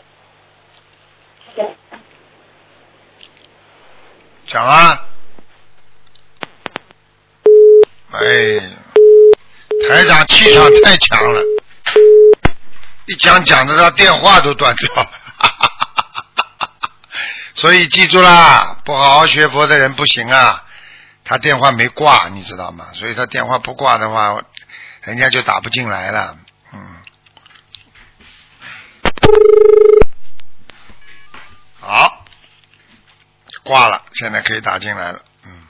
讲啊。哎，台长气场太强了，一讲讲的他电话都断掉了。所以记住啦，不好好学佛的人不行啊。他电话没挂，你知道吗？所以他电话不挂的话，人家就打不进来了。嗯。好，挂了，现在可以打进来了。嗯，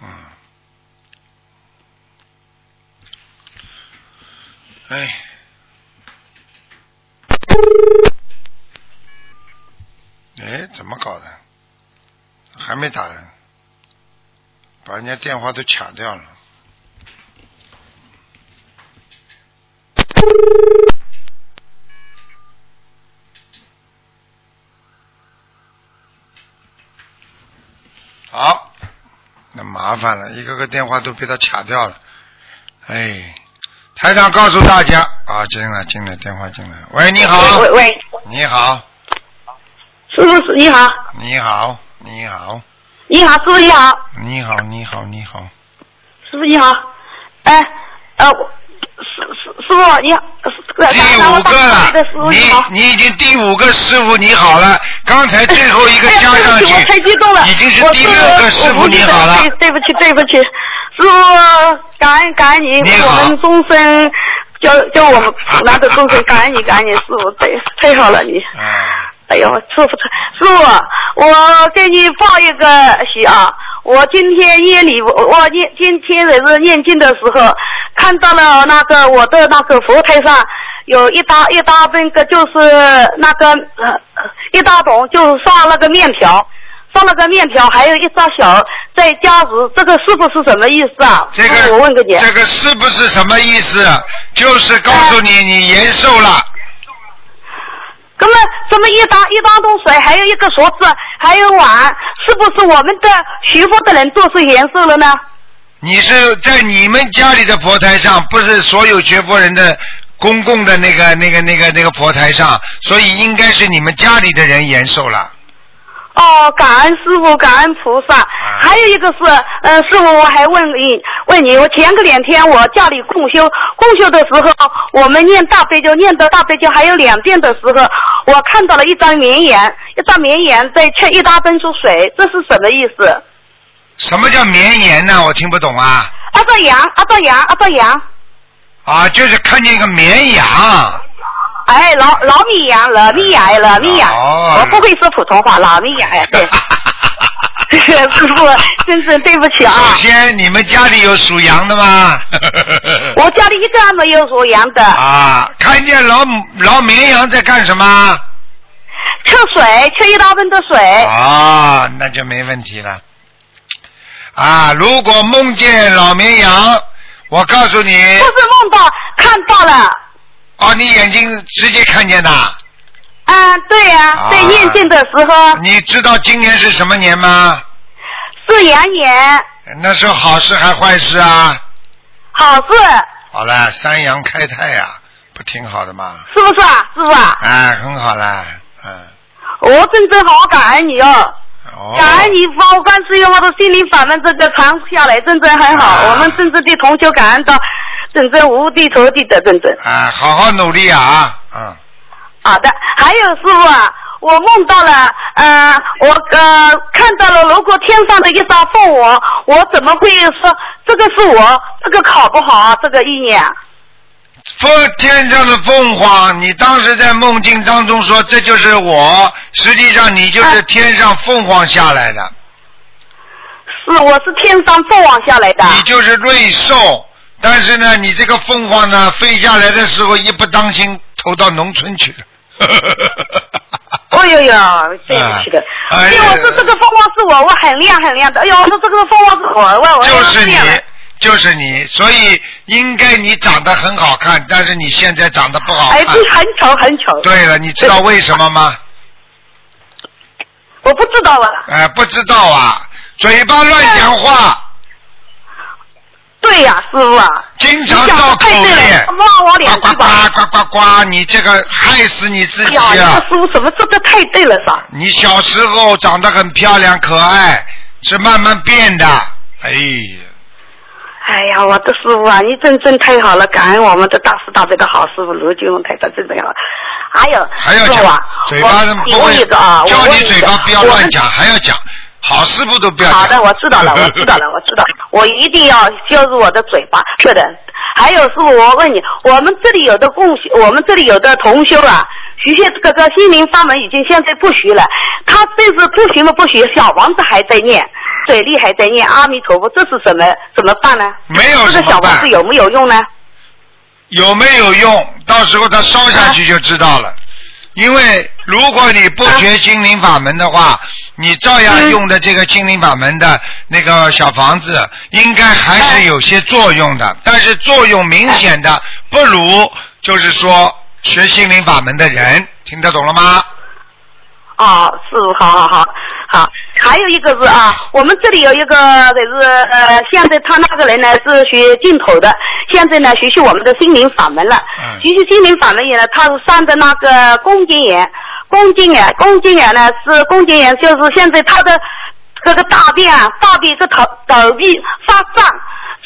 嗯。哎。哎，怎么搞的？还没打呢，把人家电话都卡掉了。好，那麻烦了，一个个电话都被他卡掉了。哎，台长告诉大家啊，进来进来，电话进来。喂，你好，喂喂，你好，师傅是你好，你好，你好，你好，师傅你好，你好，你好，你好。师傅你好，哎呃，师师师傅你好，师第五个了你好。你已经第五个师傅你好了，刚才最后一个加上去，我太激动了，已经是第六个师傅你好了。对对不起对不起，师傅感恩感恩你，你我们终身叫叫我们苦难的众生感恩你感恩你，师傅对太好了你。啊，哎呦，我师傅，师傅，我给你报一个喜啊！我今天夜里，我我念今天也是念经的时候，看到了那个我的那个佛台上有一大一大那个就是那个呃一大桶，就是上那个面条，上那个面条，还有一张小在加值，这个是不是什么意思啊？这师傅我问个你。这个是不是什么意思？就是告诉你你延寿了。那么这么一大一大桶水，还有一个勺子，还有碗，是不是我们的学佛的人都是延寿了呢？你是在你们家里的佛台上，不是所有学佛人的公共的那个、那个、那个、那个佛台上，所以应该是你们家里的人延寿了。哦，感恩师傅，感恩菩萨。还有一个是，呃，师傅，我还问你，问你，我前个两天我家里共修，共修的时候，我们念大悲咒，念到大悲咒还有两遍的时候，我看到了一张绵延，一张绵延在切一大盆出水，这是什么意思？什么叫绵延呢？我听不懂啊。阿张羊，阿张羊，阿张羊。啊，就是看见一个绵羊。哎，老老绵羊，老绵羊，老绵羊，哦我不会说普通话，老绵羊，哎，对，师傅，真是对不起啊首啊，先，你们家里有属羊的吗？我家里一个还没有属羊的，啊，看见老老绵羊在干什么？缺水，缺一大盆的水。啊，那就没问题了。啊，如果梦见老绵羊，我告诉你，不是梦到，看到了。哦，你眼睛直接看见的。嗯，对呀、啊在念经的时候你知道今年是什么年吗？是羊年，那是好事还坏事啊？好事，好了，三羊开泰呀、不挺好的吗？是不是啊，是不是啊？哎，很好啦，嗯，我真正好感恩你哦，哦，感恩你帮我观世音菩萨心灵法门这个传下来，真正很好。啊我们真正的同修感恩到真正无地投地的真正。啊，好好努力啊，嗯，好的，还有师傅啊，我梦到了，呃，我呃看到了，如果天上的一张凤凰，我怎么会说这个是我，这个考不好啊？这个意念啊？凤天上的凤凰，你当时在梦境当中说这就是我，实际上你就是天上凤凰下来的，是，我是天上凤凰下来的。你就是瑞兽。但是呢，你这个凤凰呢，飞下来的时候一不当心投到农村去了。哎呦呦，对不起的。哎因为我说这个凤凰是我，我很亮很亮的。哎呦，我说这个凤凰是我，我我就是你就是你，所以应该你长得很好看，但是你现在长得不好哎，看。很丑很丑。对了，你知道为什么吗？我不知道啊。哎、不知道啊，嘴巴乱讲话，对呀、师傅啊。经常你讲造口业了，骂我脸呱呱。呱呱呱呱，你这个害死你自己哎呀！师傅怎么说的太对了是你小时候长得很漂亮可爱，是慢慢变的。哎呀，哎呀，我的师傅啊，你真真太好了，感恩我们的大师大这个好师傅卢金龙太太真的好。还有，还要讲师傅啊，嘴巴我不会问一个啊，叫你嘴巴不要乱讲，还要讲，好师傅都不要讲。好的，我知道了，我知道了，我知道，我一定要修住我的嘴巴。是的，还有师傅，我问你，我们这里有的共修，我们这里有的同修啊，学学这个心灵法门已经现在不学了，他这是不学嘛不学，小王子还在念，嘴里还在念阿弥陀佛，这是什么怎么办呢？没有这个小王什么办子有没有用呢？有没有用？到时候他烧下去就知道了。因为如果你不学心灵法门的话，你照样用的这个心灵法门的那个小房子，应该还是有些作用的。但是作用明显的不如就是说学心灵法门的人，听得懂了吗？哦，是，好好好好。还有一个是啊，我们这里有一个就是呃，现在他那个人呢是学净土的，现在呢学习我们的心灵法门了。嗯学习心灵法门也呢，他是上的那个宫颈炎，宫颈眼，宫颈眼呢是宫颈炎，就是现在他的这个大便啊，大便是头头皮发胀，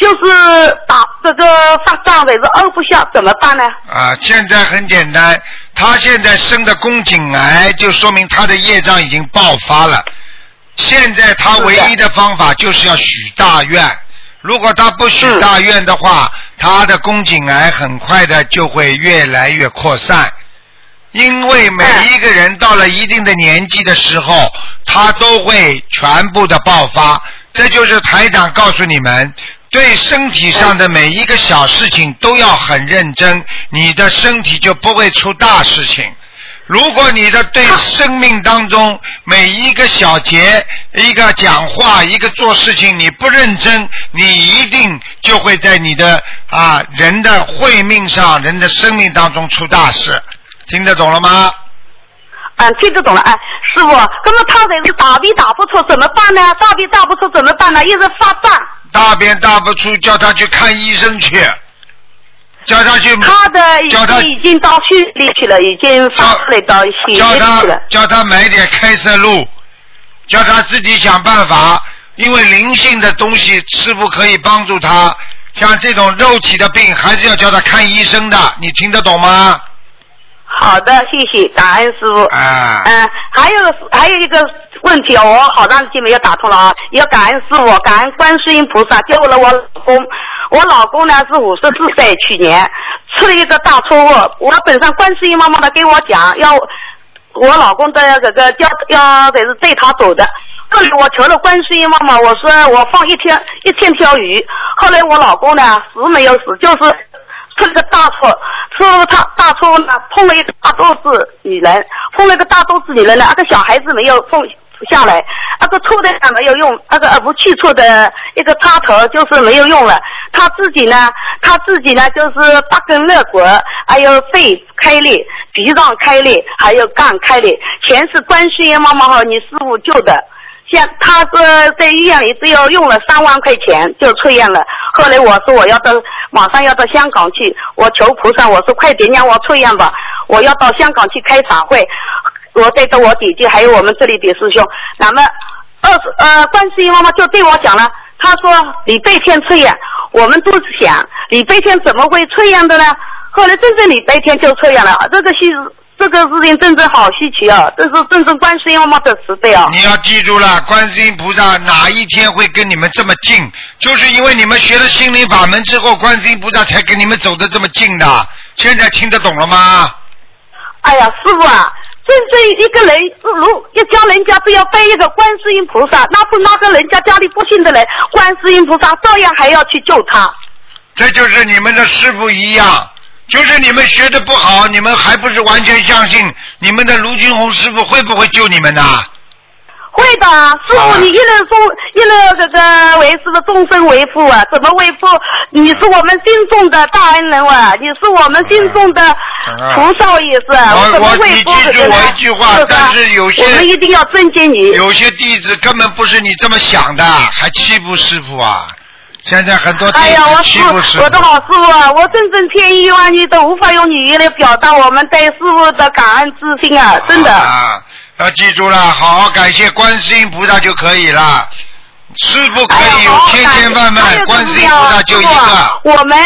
就是打这个发胀的是饿不下，怎么办呢？啊，现在很简单，他现在生的宫颈癌，就说明他的业障已经爆发了。现在他唯一的方法就是要许大愿，如果他不许大愿的话，他的宫颈癌很快的就会越来越扩散。因为每一个人到了一定的年纪的时候，他都会全部的爆发。这就是台长告诉你们，对身体上的每一个小事情都要很认真，你的身体就不会出大事情。如果你的对生命当中每一个小节、一个讲话、一个做事情你不认真，你一定就会在你的啊人的慧命上、人的生命当中出大事。听得懂了吗？嗯，听得懂了。哎，师傅，那么他这是大便打不出怎么办呢？大便打不出怎么办呢？一直发胀。大便大不出，叫他去看医生去，叫他去。他的已叫他经已经到血里去了，已经发出来到血液里叫他去了。叫他买点开塞露，叫他自己想办法，因为灵性的东西是不可以帮助他。像这种肉体的病，还是要叫他看医生的，你听得懂吗？好的，谢谢，感恩师傅。啊。嗯，还有还有一个问题哦，我好长时间没有打通了啊，要感恩师傅，感恩观世音菩萨救了我老公。我老公呢是五十四岁，去年出了一个大错误。我本上观世音妈妈的给我讲，要我老公的这个要要得是带他走的。后来我求了观世音妈妈，我说我放一天一千条鱼。后来我老公呢死没有死，就是出了个大错，出了他大错呢碰了一个大肚子女人，碰了个大肚子女人呢，那个小孩子没有碰下来，那个错的没有用，那个呃不去错的一个插头就是没有用了。他自己呢，他自己呢就是八根肋骨，还有肺开裂、脾脏开裂，还有肝开裂，全是观世音妈妈和你师傅救的。现他是在医院里只有用了三万块钱就出院了。后来我说我要到马上要到香港去，我求菩萨，我说快点让我出院吧，我要到香港去开法会。我带着我姐姐还有我们这里的师兄，那么二十呃观世音妈妈就对我讲了，她说礼拜天出院，我们都是想礼拜天怎么会这样的呢？后来真正礼拜天就这样了，这个是这个事情真正好稀奇啊！这是真正观世音妈妈的慈悲啊！你要记住了，观世音菩萨哪一天会跟你们这么近？就是因为你们学了心灵法门之后，观世音菩萨才跟你们走得这么近的。现在听得懂了吗？哎呀，师傅啊，甚至一个人如一家人家都要拜一个观世音菩萨，那不那个人家家里不幸的人，观世音菩萨照样还要去救他。这就是你们的师傅一样，就是你们学的不好，你们还不是完全相信你们的卢军红师傅会不会救你们的？会的，师傅，你一人送一人这个为师的终身为父啊，怎么为父？你是我们心中的大恩人啊，你是我们心中的菩萨也是，我我你记住我一句话是但是有些我们一定要尊敬你。有些弟子根本不是你这么想的，还欺负师傅啊！现在很多弟哎呀，我欺负师傅。我的好师傅啊，我真正千言万语都无法用语言来表达我们对师傅的感恩之心啊，真的。啊，要记住了，好好感谢观世音菩萨就可以了。师傅可以有千千万万，观世音菩萨就一个。我们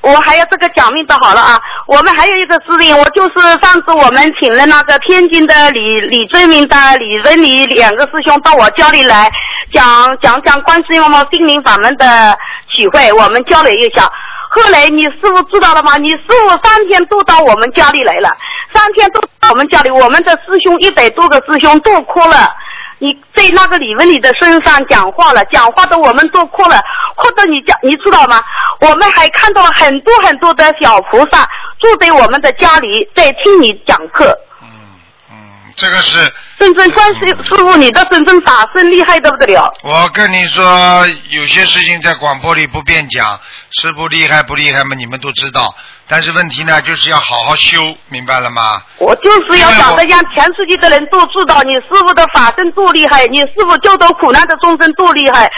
我还有这个讲命的好了啊，我们还有一个事情，我就是上次我们请了那个天津的李李尊明的李文礼两个师兄到我家里来讲讲讲观世音妈妈心灵法门的体会，我们交流一下。后来你师傅知道了吗？你师傅三天都到我们家里来了，三天都到我们家里，我们的师兄一百多个师兄都哭了。你在那个李文礼的身上讲话了，讲话的我们都哭了，哭的你讲，你知道吗？我们还看到很多很多的小菩萨住在我们的家里，在听你讲课。嗯嗯这个是真正观世师傅，你的真正法身厉害的不得了。我跟你说，有些事情在广播里不便讲，师傅厉害不厉害嘛，你们都知道。但是问题呢，就是要好好修，明白了吗？我就是要讲的，让全世界的人都知道你师傅的法身多厉害，你师傅救度苦难的众生多厉害，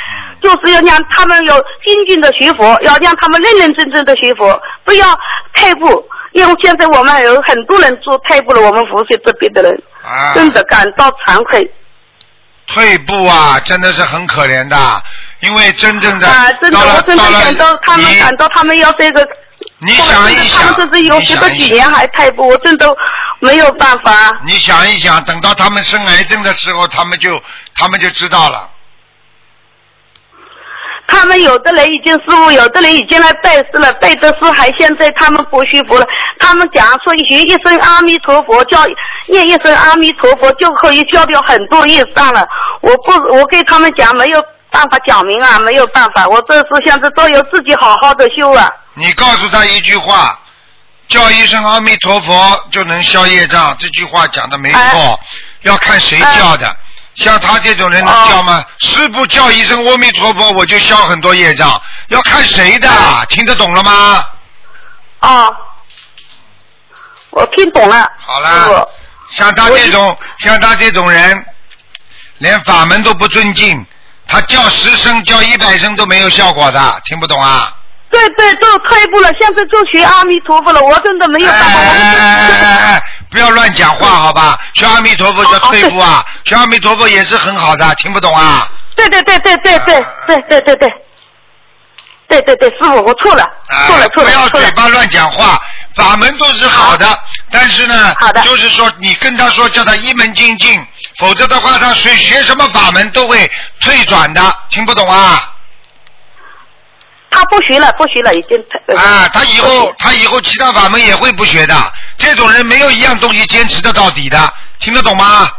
就是要让他们有精进的学佛，要让他们认认真真的学佛，不要退步。因为现在我们有很多人做退步了，我们无锡这边的人，啊，真的感到惭愧。退步啊，真的是很可怜的，因为真正的、啊，真的，我真的感到他们你感到他们要这个，你想一想他们这是有学个你想一几年还退步，我真的没有办法。你想一想，等到他们生癌症的时候，他们就他们就知道了。他们有的人已经师傅，有的人已经来拜师了，拜的师还现在他们不学佛了。他们讲说学一声阿弥陀佛，叫念一声阿弥陀佛就可以消掉很多业障了。我不，我给他们讲没有办法讲明啊，没有办法。我这是现在都有自己好好的修啊。你告诉他一句话，叫一声阿弥陀佛就能消业障，这句话讲的没错，哎要看谁叫的。像他这种人能叫吗？师傅叫一声阿弥陀佛，我就消很多业障，要看谁的，听得懂了吗？啊，我听懂了。好了，像他这种，像他这种人，连法门都不尊敬，他叫十声、叫一百声都没有效果的，听不懂啊？对对，都退步了，现在就学阿弥陀佛了，我真的没有办法。哎哎哎哎，不要乱讲话，好吧？学阿弥陀佛叫退步啊，学阿弥陀佛也是很好的，听不懂啊？对对对对对对对对对对，对对对，师傅，我错了，错了错了不要。嘴巴乱讲话，法门都是好的，但是呢，好的就是说你跟他说叫他一门精进，否则的话他学学什么法门都会退转的，听不懂啊？他不学了，不学了，已经退。啊，他以后他以后其他法门也会不学的，这种人没有一样东西坚持的到底的，听得懂吗？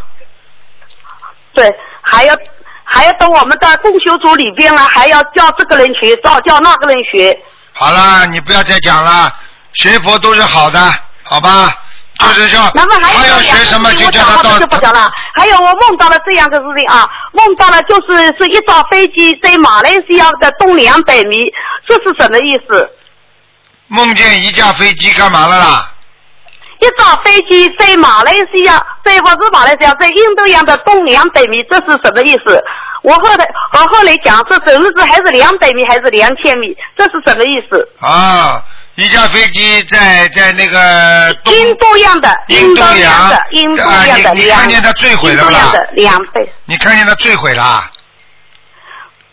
对，还要还要等我们到共修组里边了，还要叫这个人学，叫叫那个人学。好了，你不要再讲了，学佛都是好的，好吧？就是说，那么还有他要学什么就叫他到不讲了。还有我梦到了这样个事情啊，梦到了就是是一架飞机在马来西亚的东两百米，这是什么意思？梦见一架飞机干嘛了啦？一架飞机在马来西亚，在不是马来西亚，在印度洋的东两百米，这是什么意思？我后来我后来讲，这整日是还是两百米还是两千米？这是什么意思？啊，一架飞机在在那个东印度洋的，印度洋洋的，印度啊洋的两，你你看见它坠毁了倍。你看见它坠毁了？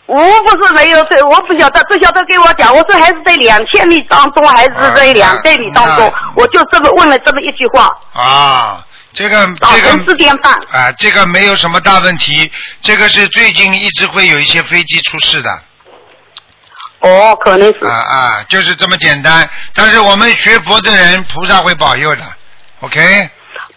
我不是没有对，我不晓得，只晓得给我讲，我说还是在两千米当中，还是在两百米当中，我就这么问了这么一句话，啊，这个早这个晨四点半。啊，这个没有什么大问题，这个是最近一直会有一些飞机出事的。哦，可能是。啊啊，就是这么简单。但是我们学佛的人，菩萨会保佑的。OK。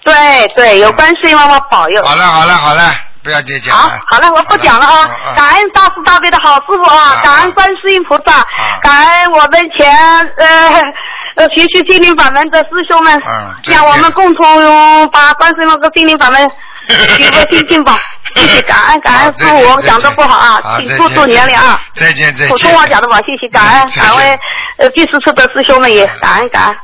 对对，有观世音妈妈保佑。好了好了好了，不要再讲好了。，好了，我不讲了啊！感恩大慈大悲的好师傅啊，感恩观世音菩萨，感恩我们前呃呃学习心灵法门的师兄们，让我们共同把观世音那个心灵法门学佛精进吧。谢谢，感恩感恩师傅，我讲的不好啊，请多多原谅啊。再见再见。普通话讲的不好，谢谢，感恩感恩呃第四次的师兄们也感恩感恩。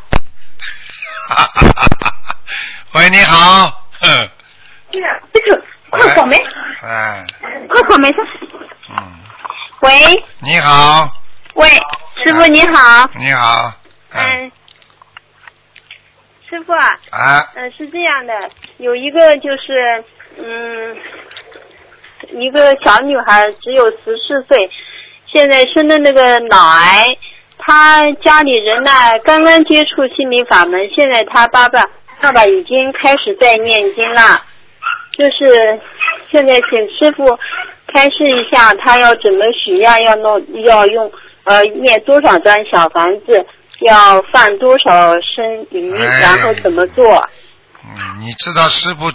喂，你好。嗯这个快扫眉，哎，快扫眉上。嗯，喂你好，喂，师傅你好。你好。嗯，师傅啊，啊，嗯、是这样的，有一个就是嗯，一个小女孩只有十四岁，现在生的那个脑癌，她家里人呢刚刚接触心灵法门，现在她爸爸爸爸已经开始在念经了，就是现在请师傅开示一下，他要怎么许愿，要弄要用呃念多少张小房子，要放多少生鱼，哎然后怎么做？嗯，你知道师傅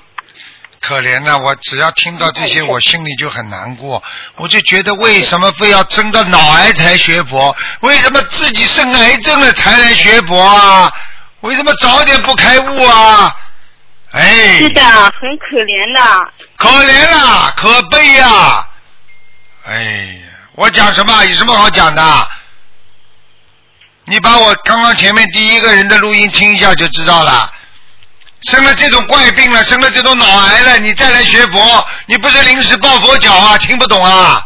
可怜呐、我只要听到这些，我心里就很难过。我就觉得为什么非要争到脑癌才学佛？为什么自己生癌症了才来学佛啊？为什么早点不开悟啊？哎，是的，很可怜的。可怜啦，可悲呀、哎呀，我讲什么？有什么好讲的？你把我刚刚前面第一个人的录音听一下就知道了。生了这种怪病了，生了这种脑癌了，你再来学佛，你不是临时抱佛脚啊？听不懂啊？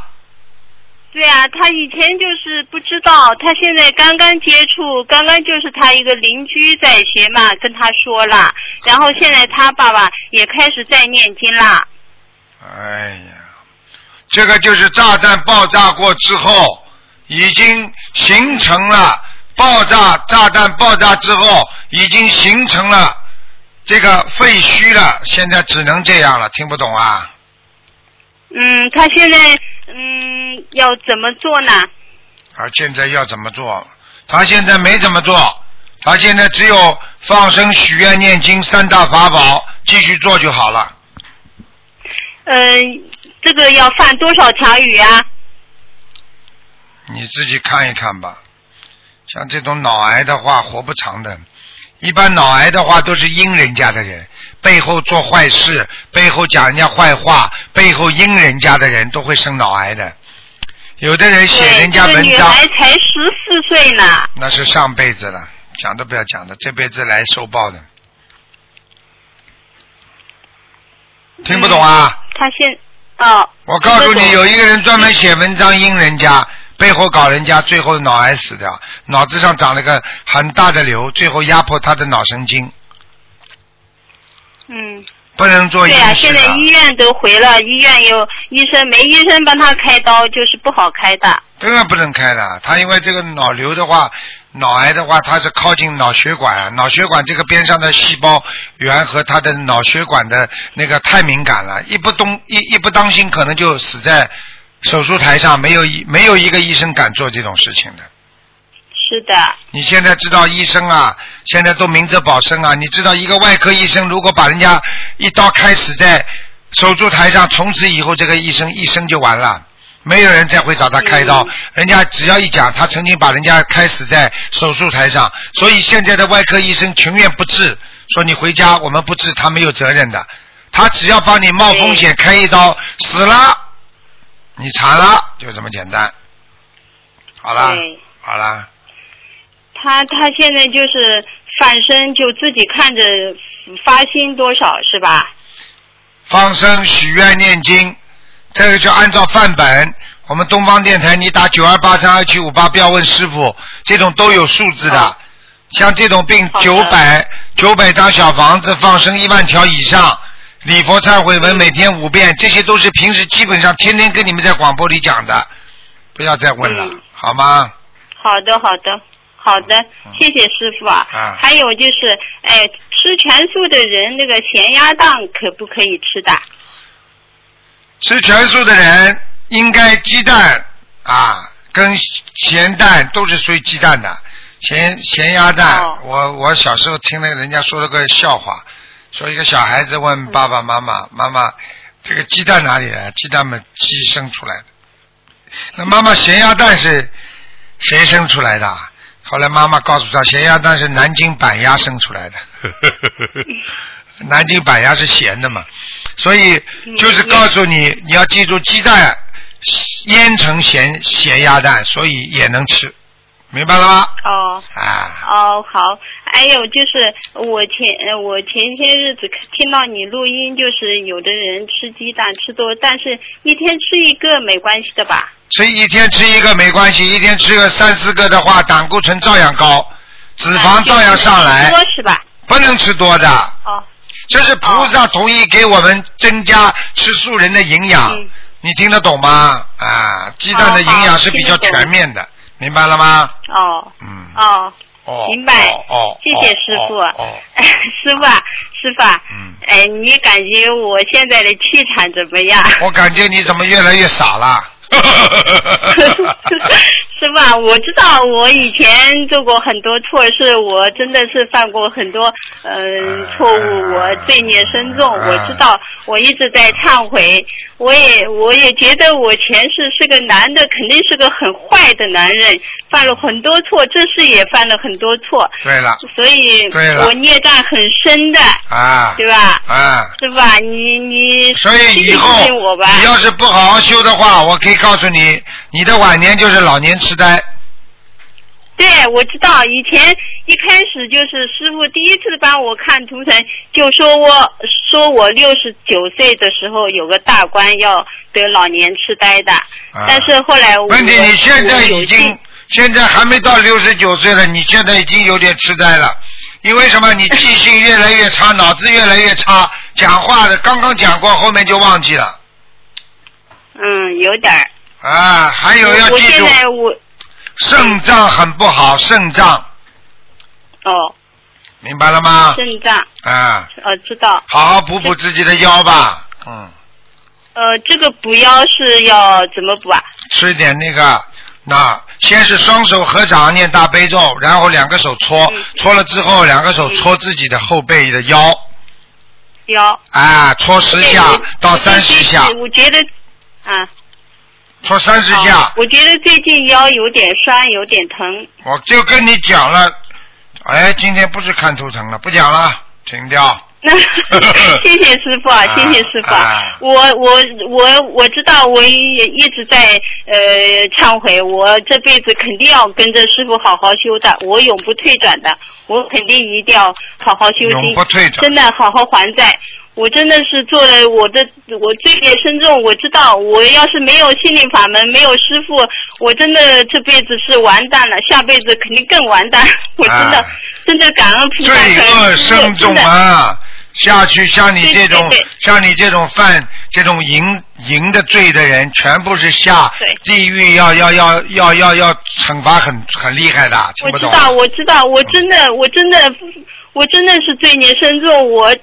对啊，他以前就是不知道，他现在刚刚接触，刚刚就是他一个邻居在学嘛，跟他说了，然后现在他爸爸也开始在念经啦。哎呀，这个就是炸弹爆炸过之后，已经形成了爆炸，炸弹爆炸之后已经形成了这个废墟了，现在只能这样了，听不懂啊？嗯，他现在嗯要怎么做呢？他现在要怎么做？他现在没怎么做，他现在只有放生、许愿、念经三大法宝，继续做就好了。嗯，这个要放多少条鱼啊？你自己看一看吧。像这种脑癌的话，活不长的。一般脑癌的话都是阴人家的人，背后做坏事，背后讲人家坏话，背后阴人家的人都会生脑癌的。有的人写人家这个文章，女孩才十四岁呢。那是上辈子了，讲都不要讲的，这辈子来受报的。听不懂啊？他现哦。我告诉你，有一个人专门写文章阴人家，背后搞人家，最后脑癌死掉，脑子上长了个很大的瘤，最后压迫他的脑神经，嗯。不能做对啊，阴事的。现在医院都回了，医院有医生，没医生帮他开刀，就是不好开的。当然不能开了，他因为这个脑瘤的话，脑癌的话，它是靠近脑血管啊，脑血管这个边上的细胞源和他的脑血管的那个太敏感了，一不动一一不当心，可能就死在手术台上，没有一没有一个医生敢做这种事情的。是的，你现在知道医生啊，现在都明哲保身啊。你知道一个外科医生如果把人家一刀开死在手术台上，从此以后这个医生一生就完了。没有人再会找他开刀，人家只要一讲，他曾经把人家开死在手术台上，所以现在的外科医生情愿不治，说你回家我们不治，他没有责任的，他只要帮你冒风险开一刀，死了，你查了，就这么简单。好啦，好啦，他他现在就是放生，就自己看着发心多少是吧？放生、许愿、念经，这个就按照范本。我们东方电台，你打九二八三二七五八，不要问师傅，这种都有数字的。像这种病，九百九百张小房子放生一万条以上，礼佛忏悔文每天五遍，这些都是平时基本上天天跟你们在广播里讲的，不要再问了，好吗？好的，好的，好的，谢谢师傅啊。啊还有就是，哎，吃全素的人，那个咸鸭蛋可不可以吃的？吃全素的人应该鸡蛋啊跟咸蛋都是属于鸡蛋的，咸咸鸭蛋。哦我我小时候听那个人家说了个笑话，说一个小孩子问爸爸妈妈：“妈妈，这个鸡蛋哪里来？鸡蛋嘛，鸡生出来的。那妈妈咸鸭蛋是谁生出来的？后来妈妈告诉他，咸鸭蛋是南京板鸭生出来的。南京板鸭是咸的嘛，所以就是告诉你，你要记住鸡蛋腌成咸咸鸭蛋，所以也能吃，明白了吗？哦。啊，哦，好。还有就是，我前呃我前些日子听到你录音，就是有的人吃鸡蛋吃多，但是一天吃一个没关系的吧？吃一天吃一个没关系，一天吃个三四个的话，胆固醇照样高，脂肪照样上来，多是吧？不能吃多的。哦。这是菩萨同意给我们增加吃素人的营养，嗯你听得懂吗？啊，鸡蛋的营养是比较全面的，明白了吗？哦。嗯。哦。哦。明白。哦。谢谢师傅。哦。哦 师傅啊，师傅啊。嗯。哎，你感觉我现在的气场怎么样？我感觉你怎么越来越傻了？师傅啊，我知道我以前做过很多错事，我真的是犯过很多嗯、错误，我罪孽深重。我知道，我一直在忏悔，我也我也觉得我前世是个男的，肯定是个很坏的男人，犯了很多错，这事也犯了很多错，对了。所以对了我孽障很深的，啊。对吧？啊。师傅啊，你你所以以后信我吧。你要是不好好修的话，我可以告诉你，你的晚年就是老年痴呆。对，我知道，以前一开始就是师傅第一次帮我看图腾，就说我说我六十九岁的时候有个大官要得老年痴呆的，啊但是后来我问题你现在已经现在还没到六十九岁了，你现在已经有点痴呆了。因为什么？你记性越来越差，脑子越来越差，讲话的刚刚讲过，后面就忘记了。嗯有点儿。啊，还有要我现记住，在我肾脏很不好，肾脏。哦。明白了吗？肾脏。啊，呃知道。好好补补自己的腰吧，嗯，呃这个补腰是要怎么补啊？吃点那个，那先是双手合掌念大悲咒，然后两个手搓，嗯。搓了之后两个手搓自己的后背的腰，腰。啊，搓十下到三十下，我觉得啊。搓三十下哦，我觉得最近腰有点酸，有点疼。我就跟你讲了，哎，今天不是看图腾了，不讲了，停掉。那 谢谢师傅啊，谢谢师傅啊！我我我我知道，我也一直在呃忏悔，我这辈子肯定要跟着师傅好好修的，我永不退转的，我肯定一定要好好修心，永不退转真的好好还债。我真的是做了我的，我罪孽深重。我知道，我要是没有心灵法门，没有师傅，我真的这辈子是完蛋了，下辈子肯定更完蛋。我真的、啊真的感恩菩萨，罪恶深重啊！下去像你这种对对对像你这种犯这种淫淫的罪的人，全部是下地狱要要要要要要惩罚很很厉害的，听不懂？我知道，我知道，我真的，我真的，我真的是罪孽深重，我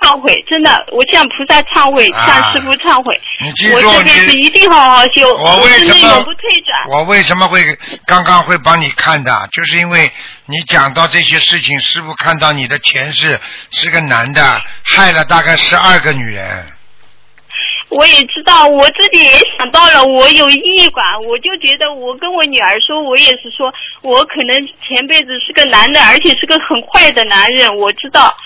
忏悔，真的，我向菩萨忏悔，啊向师傅忏悔，你记住我这辈子一定好好修，我为什么永不退转。我为什么会刚刚会帮你看的？就是因为你讲到这些事情，师傅看到你的前世是个男的，害了大概十二个女人。我也知道，我自己也想到了，我有抑郁感，我就觉得我跟我女儿说，我也是说，我可能前辈子是个男的，而且是个很坏的男人，我知道，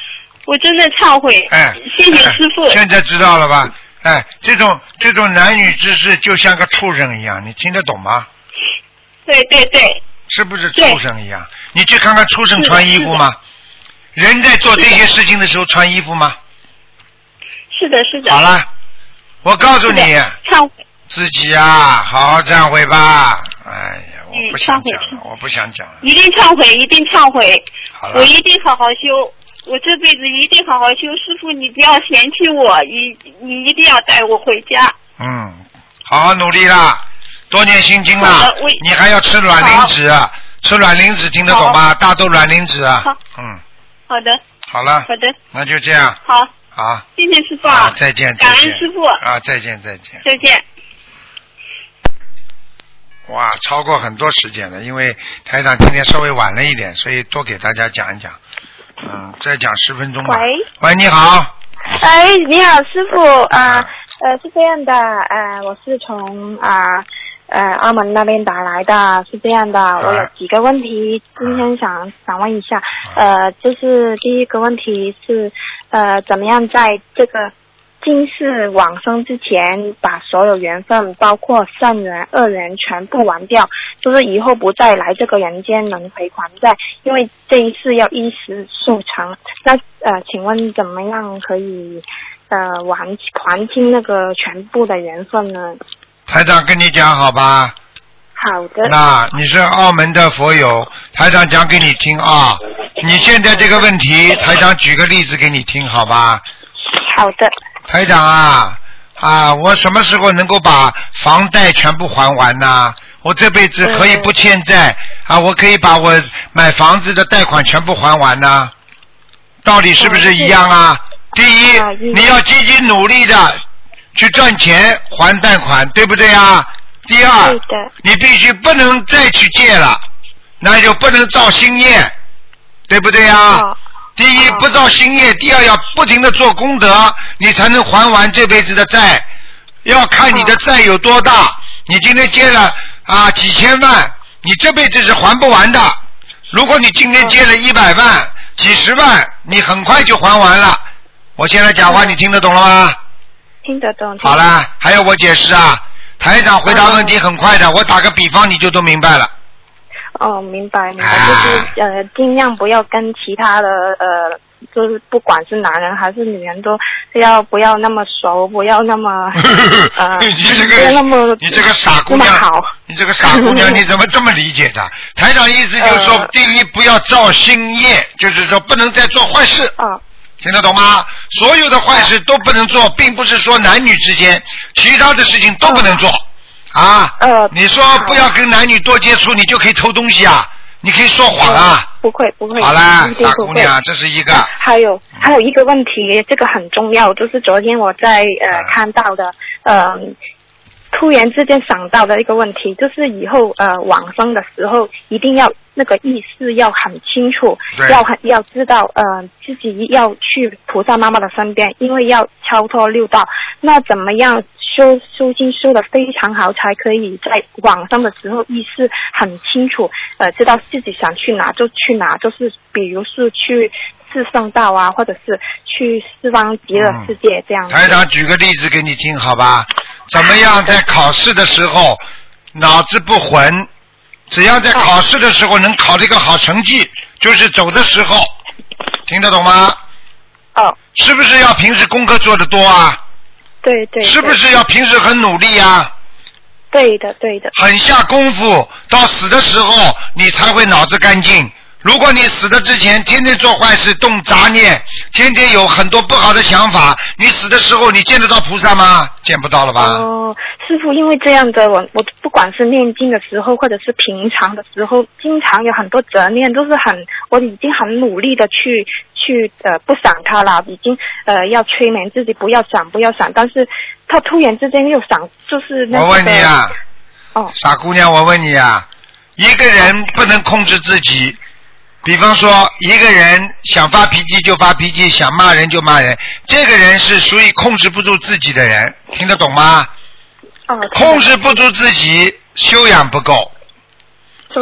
我真的忏悔，哎，谢谢师傅。现在知道了吧？哎，这种这种男女之事就像个畜生一样，你听得懂吗？对对对，是不是畜生一样？你去看看畜生穿衣服吗？人在做这些事情的时候穿衣服吗？是的，是的。好了，我告诉你，忏悔。自己啊，好好忏悔吧。哎呀，我嗯不想讲了，我不想讲了。一定忏悔，一定忏悔，好了我一定好好修，我这辈子一定好好修。师傅，你不要嫌弃我，你你一定要带我回家。嗯，好好努力啦，多念心经好啦。你还要吃卵磷脂，吃卵磷脂听得懂吗？大豆卵磷脂。啊嗯，好的，好了，好的，那就这样。好，好，谢谢师傅，啊，再见，感再见。恩师傅，啊，再见，再见。再见。哇，超过很多时间了，因为台长今天稍微晚了一点，所以多给大家讲一讲。嗯，再讲十分钟吧。喂，喂，你好。哎，你好，师傅。啊，呃，是这样的，呃，我是从啊呃澳门那边打来的，是这样的，我有几个问题，今天想想问一下，呃，就是第一个问题是，呃，怎么样在这个今世往生之前，把所有缘分，包括善缘、恶缘全部完掉，就是以后不再来这个人间轮回还债，因为这一次要一时速成。那呃，请问怎么样可以呃还还清那个全部的缘分呢？台长跟你讲好吧？好的。那你是澳门的佛友，台长讲给你听啊。你现在这个问题，台长举个例子给你听，好吧？好的。台长啊啊，我什么时候能够把房贷全部还完呢？我这辈子可以不欠债啊，我可以把我买房子的贷款全部还完呢。道理是不是一样啊？第一，你要积极努力的去赚钱还贷款，对不对啊？第二，你必须不能再去借了，那就不能造新业，对不对啊？第一不造新业，第二要不停的做功德，你才能还完这辈子的债。要看你的债有多大，你今天借了啊几千万，你这辈子是还不完的。如果你今天借了一百万、几十万，你很快就还完了。我现在讲话你听得懂了吗？听得懂。好了，还要我解释啊？台长回答问题很快的，我打个比方你就都明白了。哦，明白明白，啊就是呃，尽量不要跟其他的呃，就是不管是男人还是女人都要不要那么熟，不要那么 呃，你这不要那么个你这个傻姑娘好，你这个傻姑娘，你怎么这么理解的？台长意思就是说，呃第一不要造新业，就是说不能再做坏事。啊。听得懂吗？所有的坏事都不能做，并不是说男女之间，其他的事情都不能做。啊。呃。你说不要跟男女多接触，你就可以偷东西啊？你可以说谎啊？不会不会。好啦傻姑娘，这是一个。还有还有一个问题，这个很重要，就是昨天我在啊呃看到的，呃，突然之间想到的一个问题，就是以后呃往生的时候，一定要那个意识要很清楚，要很要知道呃自己要去菩萨妈妈的身边，因为要超脱六道。那怎么样修修经修的非常好，才可以在网上的时候意识很清楚，呃，知道自己想去哪就去哪，就是比如是去四圣道啊，或者是去四方极乐世界这样子。台长举个例子给你听，好吧？怎么样在考试的时候脑子不混？只要在考试的时候能考一个好成绩，就是走的时候，听得懂吗？哦。是不是要平时功课做的多啊？对对。是不是要平时很努力啊？对的对的。很下功夫，到死的时候你才会脑子干净。如果你死的之前天天做坏事、动杂念，天天有很多不好的想法，你死的时候你见得到菩萨吗？见不到了吧？哦，师傅，因为这样的我我不管是念经的时候，或者是平常的时候，经常有很多杂念，都是很我已经很努力的去去呃不想他了，已经呃要催眠自己不要想不要想，但是他突然之间又想，就是那个。我问你啊，哦，傻姑娘，我问你啊，一个人不能控制自己，比方说，一个人想发脾气就发脾气，想骂人就骂人，这个人是属于控制不住自己的人，听得懂吗？哦，控制不住自己，修养不够。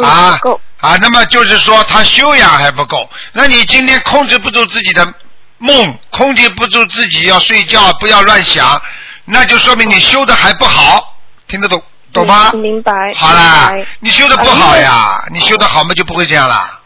啊啊，那么就是说他修养还不够。那你今天控制不住自己的梦，控制不住自己要睡觉，不要乱想，那就说明你修的还不好，听得懂懂吗？明白。好啦，你修的不好呀，你修的好嘛就不会这样啦。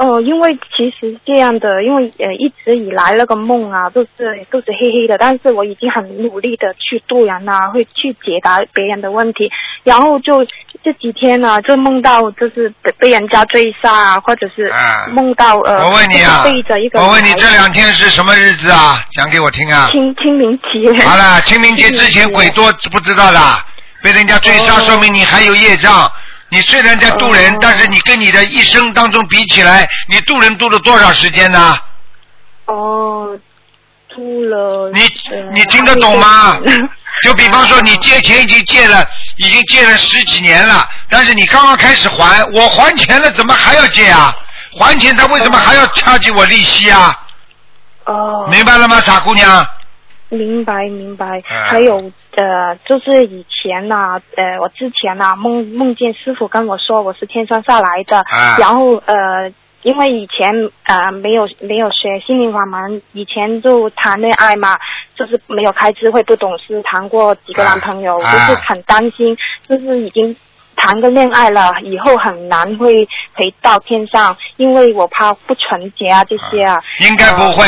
哦，因为其实这样的，因为呃一直以来那个梦啊都是都是黑黑的，但是我已经很努力的去度人啊，会去解答别人的问题，然后就这几天呢、就梦到就是被被人家追杀啊，或者是梦到呃，我问你啊背着一个我问你这两天是什么日子啊？讲给我听啊。清清明节。好了，清明节之前鬼多知不知道啦？被人家追杀，说明你还有业障。你虽然在渡人，但是你跟你的一生当中比起来，你渡人渡了多少时间呢？哦，吐了。你你听得懂吗？就比方说，你借钱已经借了，已经借了十几年了，但是你刚刚开始还，我还钱了，怎么还要借啊？还钱他为什么还要掐起我利息啊？哦。明白了吗，傻姑娘？明白明白，嗯还有呃，就是以前呐、呃，我之前呐、梦梦见师傅跟我说我是天上下来的，啊然后呃，因为以前呃没有没有学心灵法门，以前就谈恋爱嘛，就是没有开智慧，不懂事，谈过几个男朋友，啊就是很担心，就是已经。谈个恋爱了，以后很难会回到天上，因为我怕不纯洁啊这些啊。应该不会，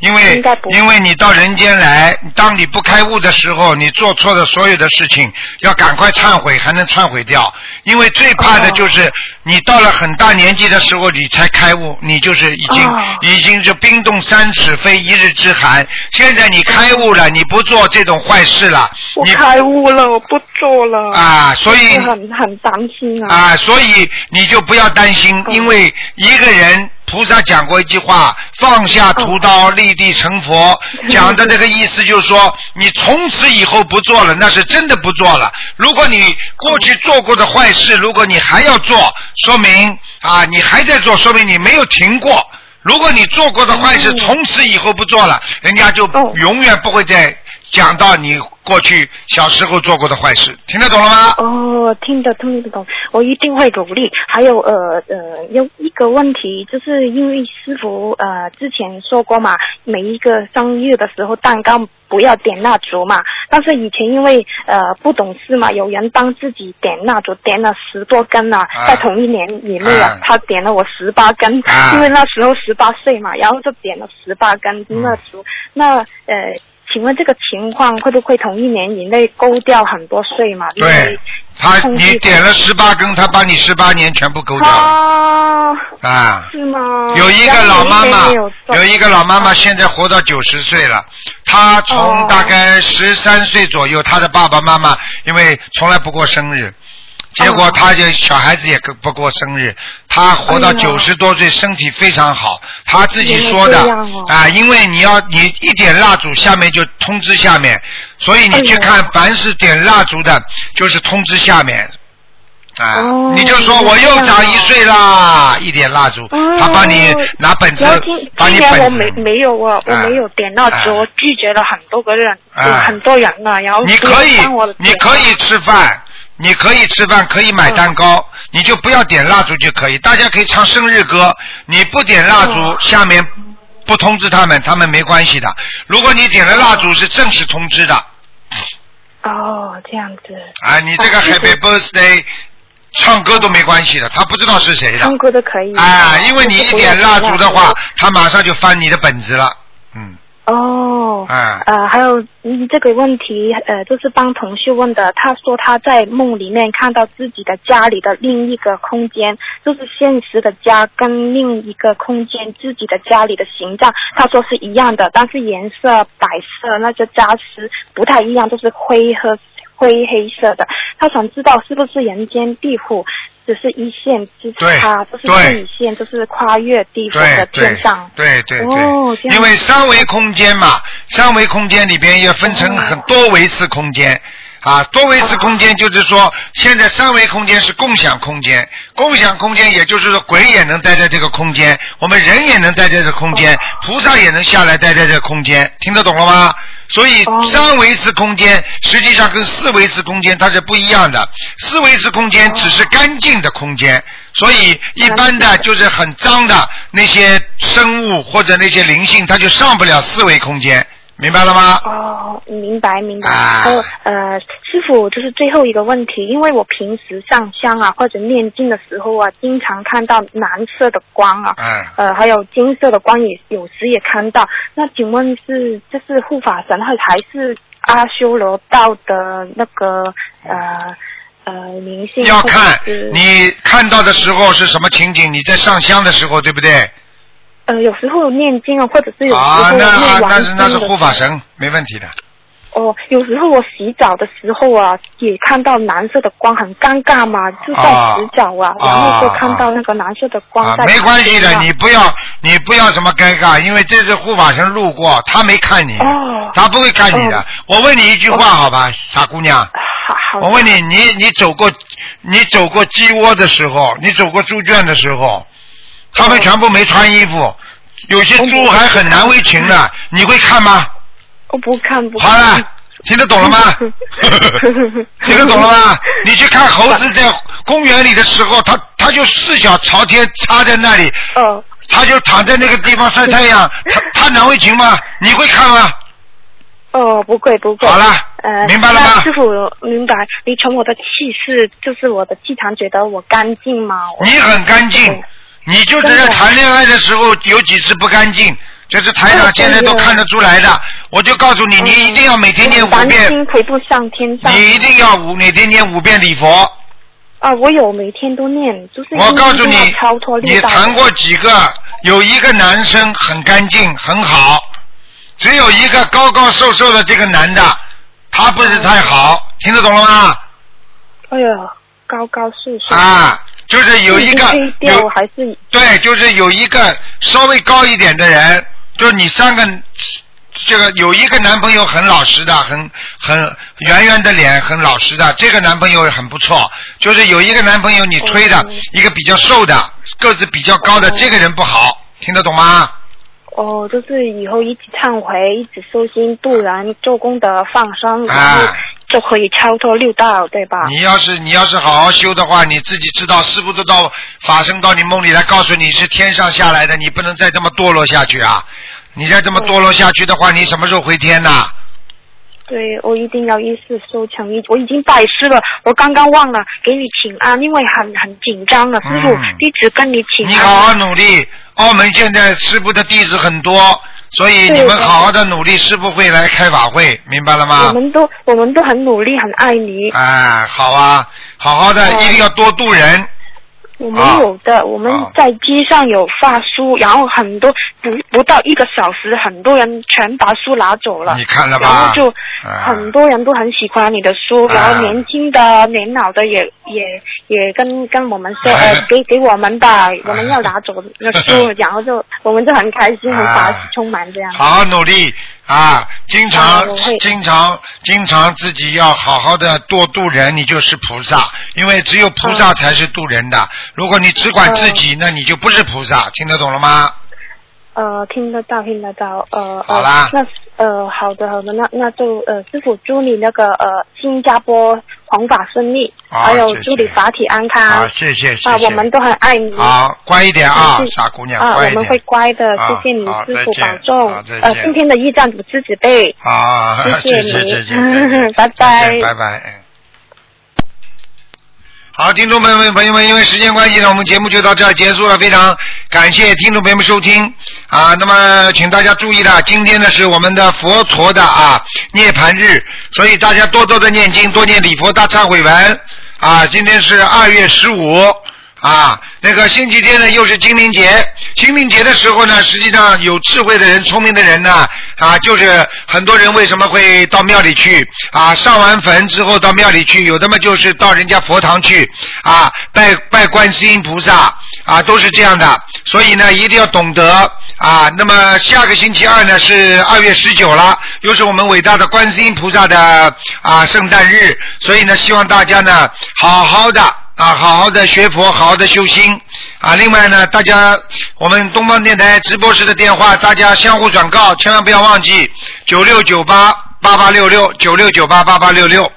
因为因为你到人间来，当你不开悟的时候，你做错的所有的事情，要赶快忏悔，还能忏悔掉。因为最怕的就是你到了很大年纪的时候，你才开悟，你就是已经、哦已经是冰冻三尺非一日之寒。现在你开悟了，你不做这种坏事了，我你开悟了，我不做了。啊所以很很担心啊。啊，所以你就不要担心，因为一个人，菩萨讲过一句话：放下屠刀，立地成佛。讲的这个意思就是说，你从此以后不做了，那是真的不做了。如果你过去做过的坏事，如果你还要做，说明啊，你还在做，说明你没有停过。如果你做过的坏事，从此以后不做了，人家就永远不会再讲到你过去小时候做过的坏事。听得懂了吗？哦，听得听得懂，我一定会努力。还有呃呃，有一个问题，就是因为师傅呃之前说过嘛，每一个生日的时候蛋糕不要点蜡烛嘛。但是以前因为呃不懂事嘛，有人帮自己点蜡烛，点了十多根啊，啊在同一年以内他点了我十八根，啊因为那时候十八岁嘛，然后就点了十八根蜡烛。那呃。请问这个情况会不会同一年以内勾掉很多税嘛？对，他你点了十八根，他把你十八年全部勾掉了啊，啊。是吗？有一个老妈妈有，有一个老妈妈现在活到九十岁了。她从哦大概十三岁左右，她的爸爸妈妈因为从来不过生日，结果他就小孩子也不过生日。他活到九十多岁，身体非常好。他自己说的啊，因为你要你一点蜡烛，下面就通知下面，所以你去哎看，凡是点蜡烛的，就是通知下面。啊，哦你就说我又长一岁啦，一点蜡烛，哦。他帮你拿本子把你本子。我本没子，没有啊，我啊没有点蜡烛，啊。我拒绝了很多个人，啊。很多人了，然后你可以，你可以吃饭，你可以吃饭，可以买蛋糕，你就不要点蜡烛就可以。大家可以唱生日歌，你不点蜡烛，哦下面不通知他们，他们没关系的。如果你点了蜡烛，是正式通知的。哦，这样子。啊，你这个 Happy Birthday 唱歌都没关系的，他不知道是谁的。唱歌都可以。啊，因为你一点蜡烛的话他马上就翻你的本子了。嗯，哦，啊呃，还有嗯这个问题，呃，就是帮同事问的。他说他在梦里面看到自己的家里的另一个空间，就是现实的家跟另一个空间自己的家里的形状，他说是一样的，但是颜色、摆设那些家私不太一样，就是灰和灰黑色的。他想知道是不是人间地府只是一线之差，就是一线就是跨越地府的天上。对对对，哦因为三维空间嘛，三维空间里边要分成很多维次空间。啊，多维次空间就是说，现在三维空间是共享空间，共享空间也就是说鬼也能待在这个空间，我们人也能待在这个空间，菩萨也能下来待在这个空间，听得懂了吗？所以三维次空间实际上跟四维次空间它是不一样的，四维次空间只是干净的空间，所以一般的就是很脏的那些生物或者那些灵性，它就上不了四维空间。明白了吗？哦，明白明白。还有呃，师傅，就是最后一个问题，因为我平时上香啊或者念经的时候啊，经常看到蓝色的光啊，呃，还有金色的光也有时也看到。那请问是这是护法神还还是阿修罗道的那个呃呃灵性？要看你看到的时候是什么情景？你在上香的时候，对不对？呃，有时候念经啊，或者是有时候念完经那是那是护法神，没问题的。哦，有时候我洗澡的时候啊，也看到蓝色的光，很尴尬嘛，就在洗澡啊，然后就看到那个蓝色的光在。没关系的，你不要你不要什么尴尬，因为这是护法神路过，他没看你，他不会看你的。我问你一句话，好吧，傻姑娘。好好。我问你，你你走过你走过鸡窝的时候，你走过猪圈的时候。他们全部没穿衣服，有些猪还很难为情呢，你会看吗？我不看不。好了，听得懂了吗？听得懂了吗？你去看猴子在公园里的时候，它它就四脚朝天插在那里，哦，它就躺在那个地方晒太阳，它它难为情吗？你会看吗？哦，不会不会。好了，呃，明白了吗？师傅明白，你从我的气势，就是我的气场，觉得我干净吗？你很干净。你就是在谈恋爱的时候有几次不干净，就是台长现在都看得出来的。我就告诉你，你一定要每天念五遍。回不上天上。你一定要五每天念五遍礼佛。啊，我有每天都念，就是我告诉你，你谈过几个？有一个男生很干净很好，只有一个高高瘦瘦的这个男的，他不是太好，听得懂了吗？哎呀，高高瘦瘦。啊。就是有一个有还是对，就是有一个稍微高一点的人，就是你三个这个有一个男朋友很老实的，很很圆圆的脸，很老实的，这个男朋友很不错。就是有一个男朋友你吹的一个比较瘦的，个子比较高的，这个人不好，听得懂吗？哦，就是以后一起忏悔，一起修心度人，做功德放生，然后。就可以超脱六道，对吧？你要是你要是好好修的话，你自己知道，师傅都到法身到你梦里来告诉你是天上下来的，你不能再这么堕落下去啊！你再这么堕落下去的话，你什么时候回天呐？对，我一定要一世收成，一我已经拜师了，我刚刚忘了给你请安，因为很很紧张了，师傅一直跟你请安。你好好努力，澳门现在师傅的弟子很多。所以你们好好的努力，师傅会来开法会，明白了吗？我们都我们都很努力，很爱你。哎，好啊，好好的，一定要多度人。我们有的，我们在街上有发书，然后很多不不到一个小时，很多人全把书拿走了。你看了吧？然后就很多人都很喜欢你的书，然后年轻的、年老的也也也跟跟我们说，呃，给给我们吧，我们要拿走 那书，然后就我们就很开心，很充满这样。好好努力。啊，经常经常经常自己要好好的多度人，你就是菩萨，因为只有菩萨才是度人的。如果你只管自己，那你就不是菩萨，听得懂了吗？呃，听得到，听得到，呃，好啦，那呃，好的，好的，那那就呃，师傅祝你那个呃，新加坡弘法顺利，还有祝你法体安康，啊，谢谢，谢谢，啊，我们都很爱你，好，乖一点啊，傻姑娘，啊，我们会乖的，谢谢你，师傅保重，呃，今天的驿站主持子辈，好，谢谢你，拜拜，拜拜。好，听众朋友们，朋友们，因为时间关系呢，我们节目就到这儿结束了。非常感谢听众朋友们收听啊！那么，请大家注意了，今天呢是我们的佛陀的啊涅槃日，所以大家多多的念经，多念礼佛大忏悔文啊！今天是二月十五。啊，那个星期天呢又是清明节，清明节的时候呢，实际上有智慧的人、聪明的人呢，啊，就是很多人为什么会到庙里去啊？上完坟之后到庙里去，有的嘛就是到人家佛堂去啊，拜拜观世音菩萨啊，都是这样的。所以呢，一定要懂得啊。那么下个星期二呢是二月十九了，又是我们伟大的观世音菩萨的啊圣诞日，所以呢，希望大家呢好好的。啊，好好的学佛，好好的修心啊！另外呢，大家我们东方电台直播室的电话，大家相互转告，千万不要忘记九六九八八八六六九六九八八八六六。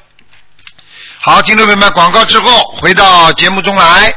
好，听众朋友们，广告之后回到节目中来。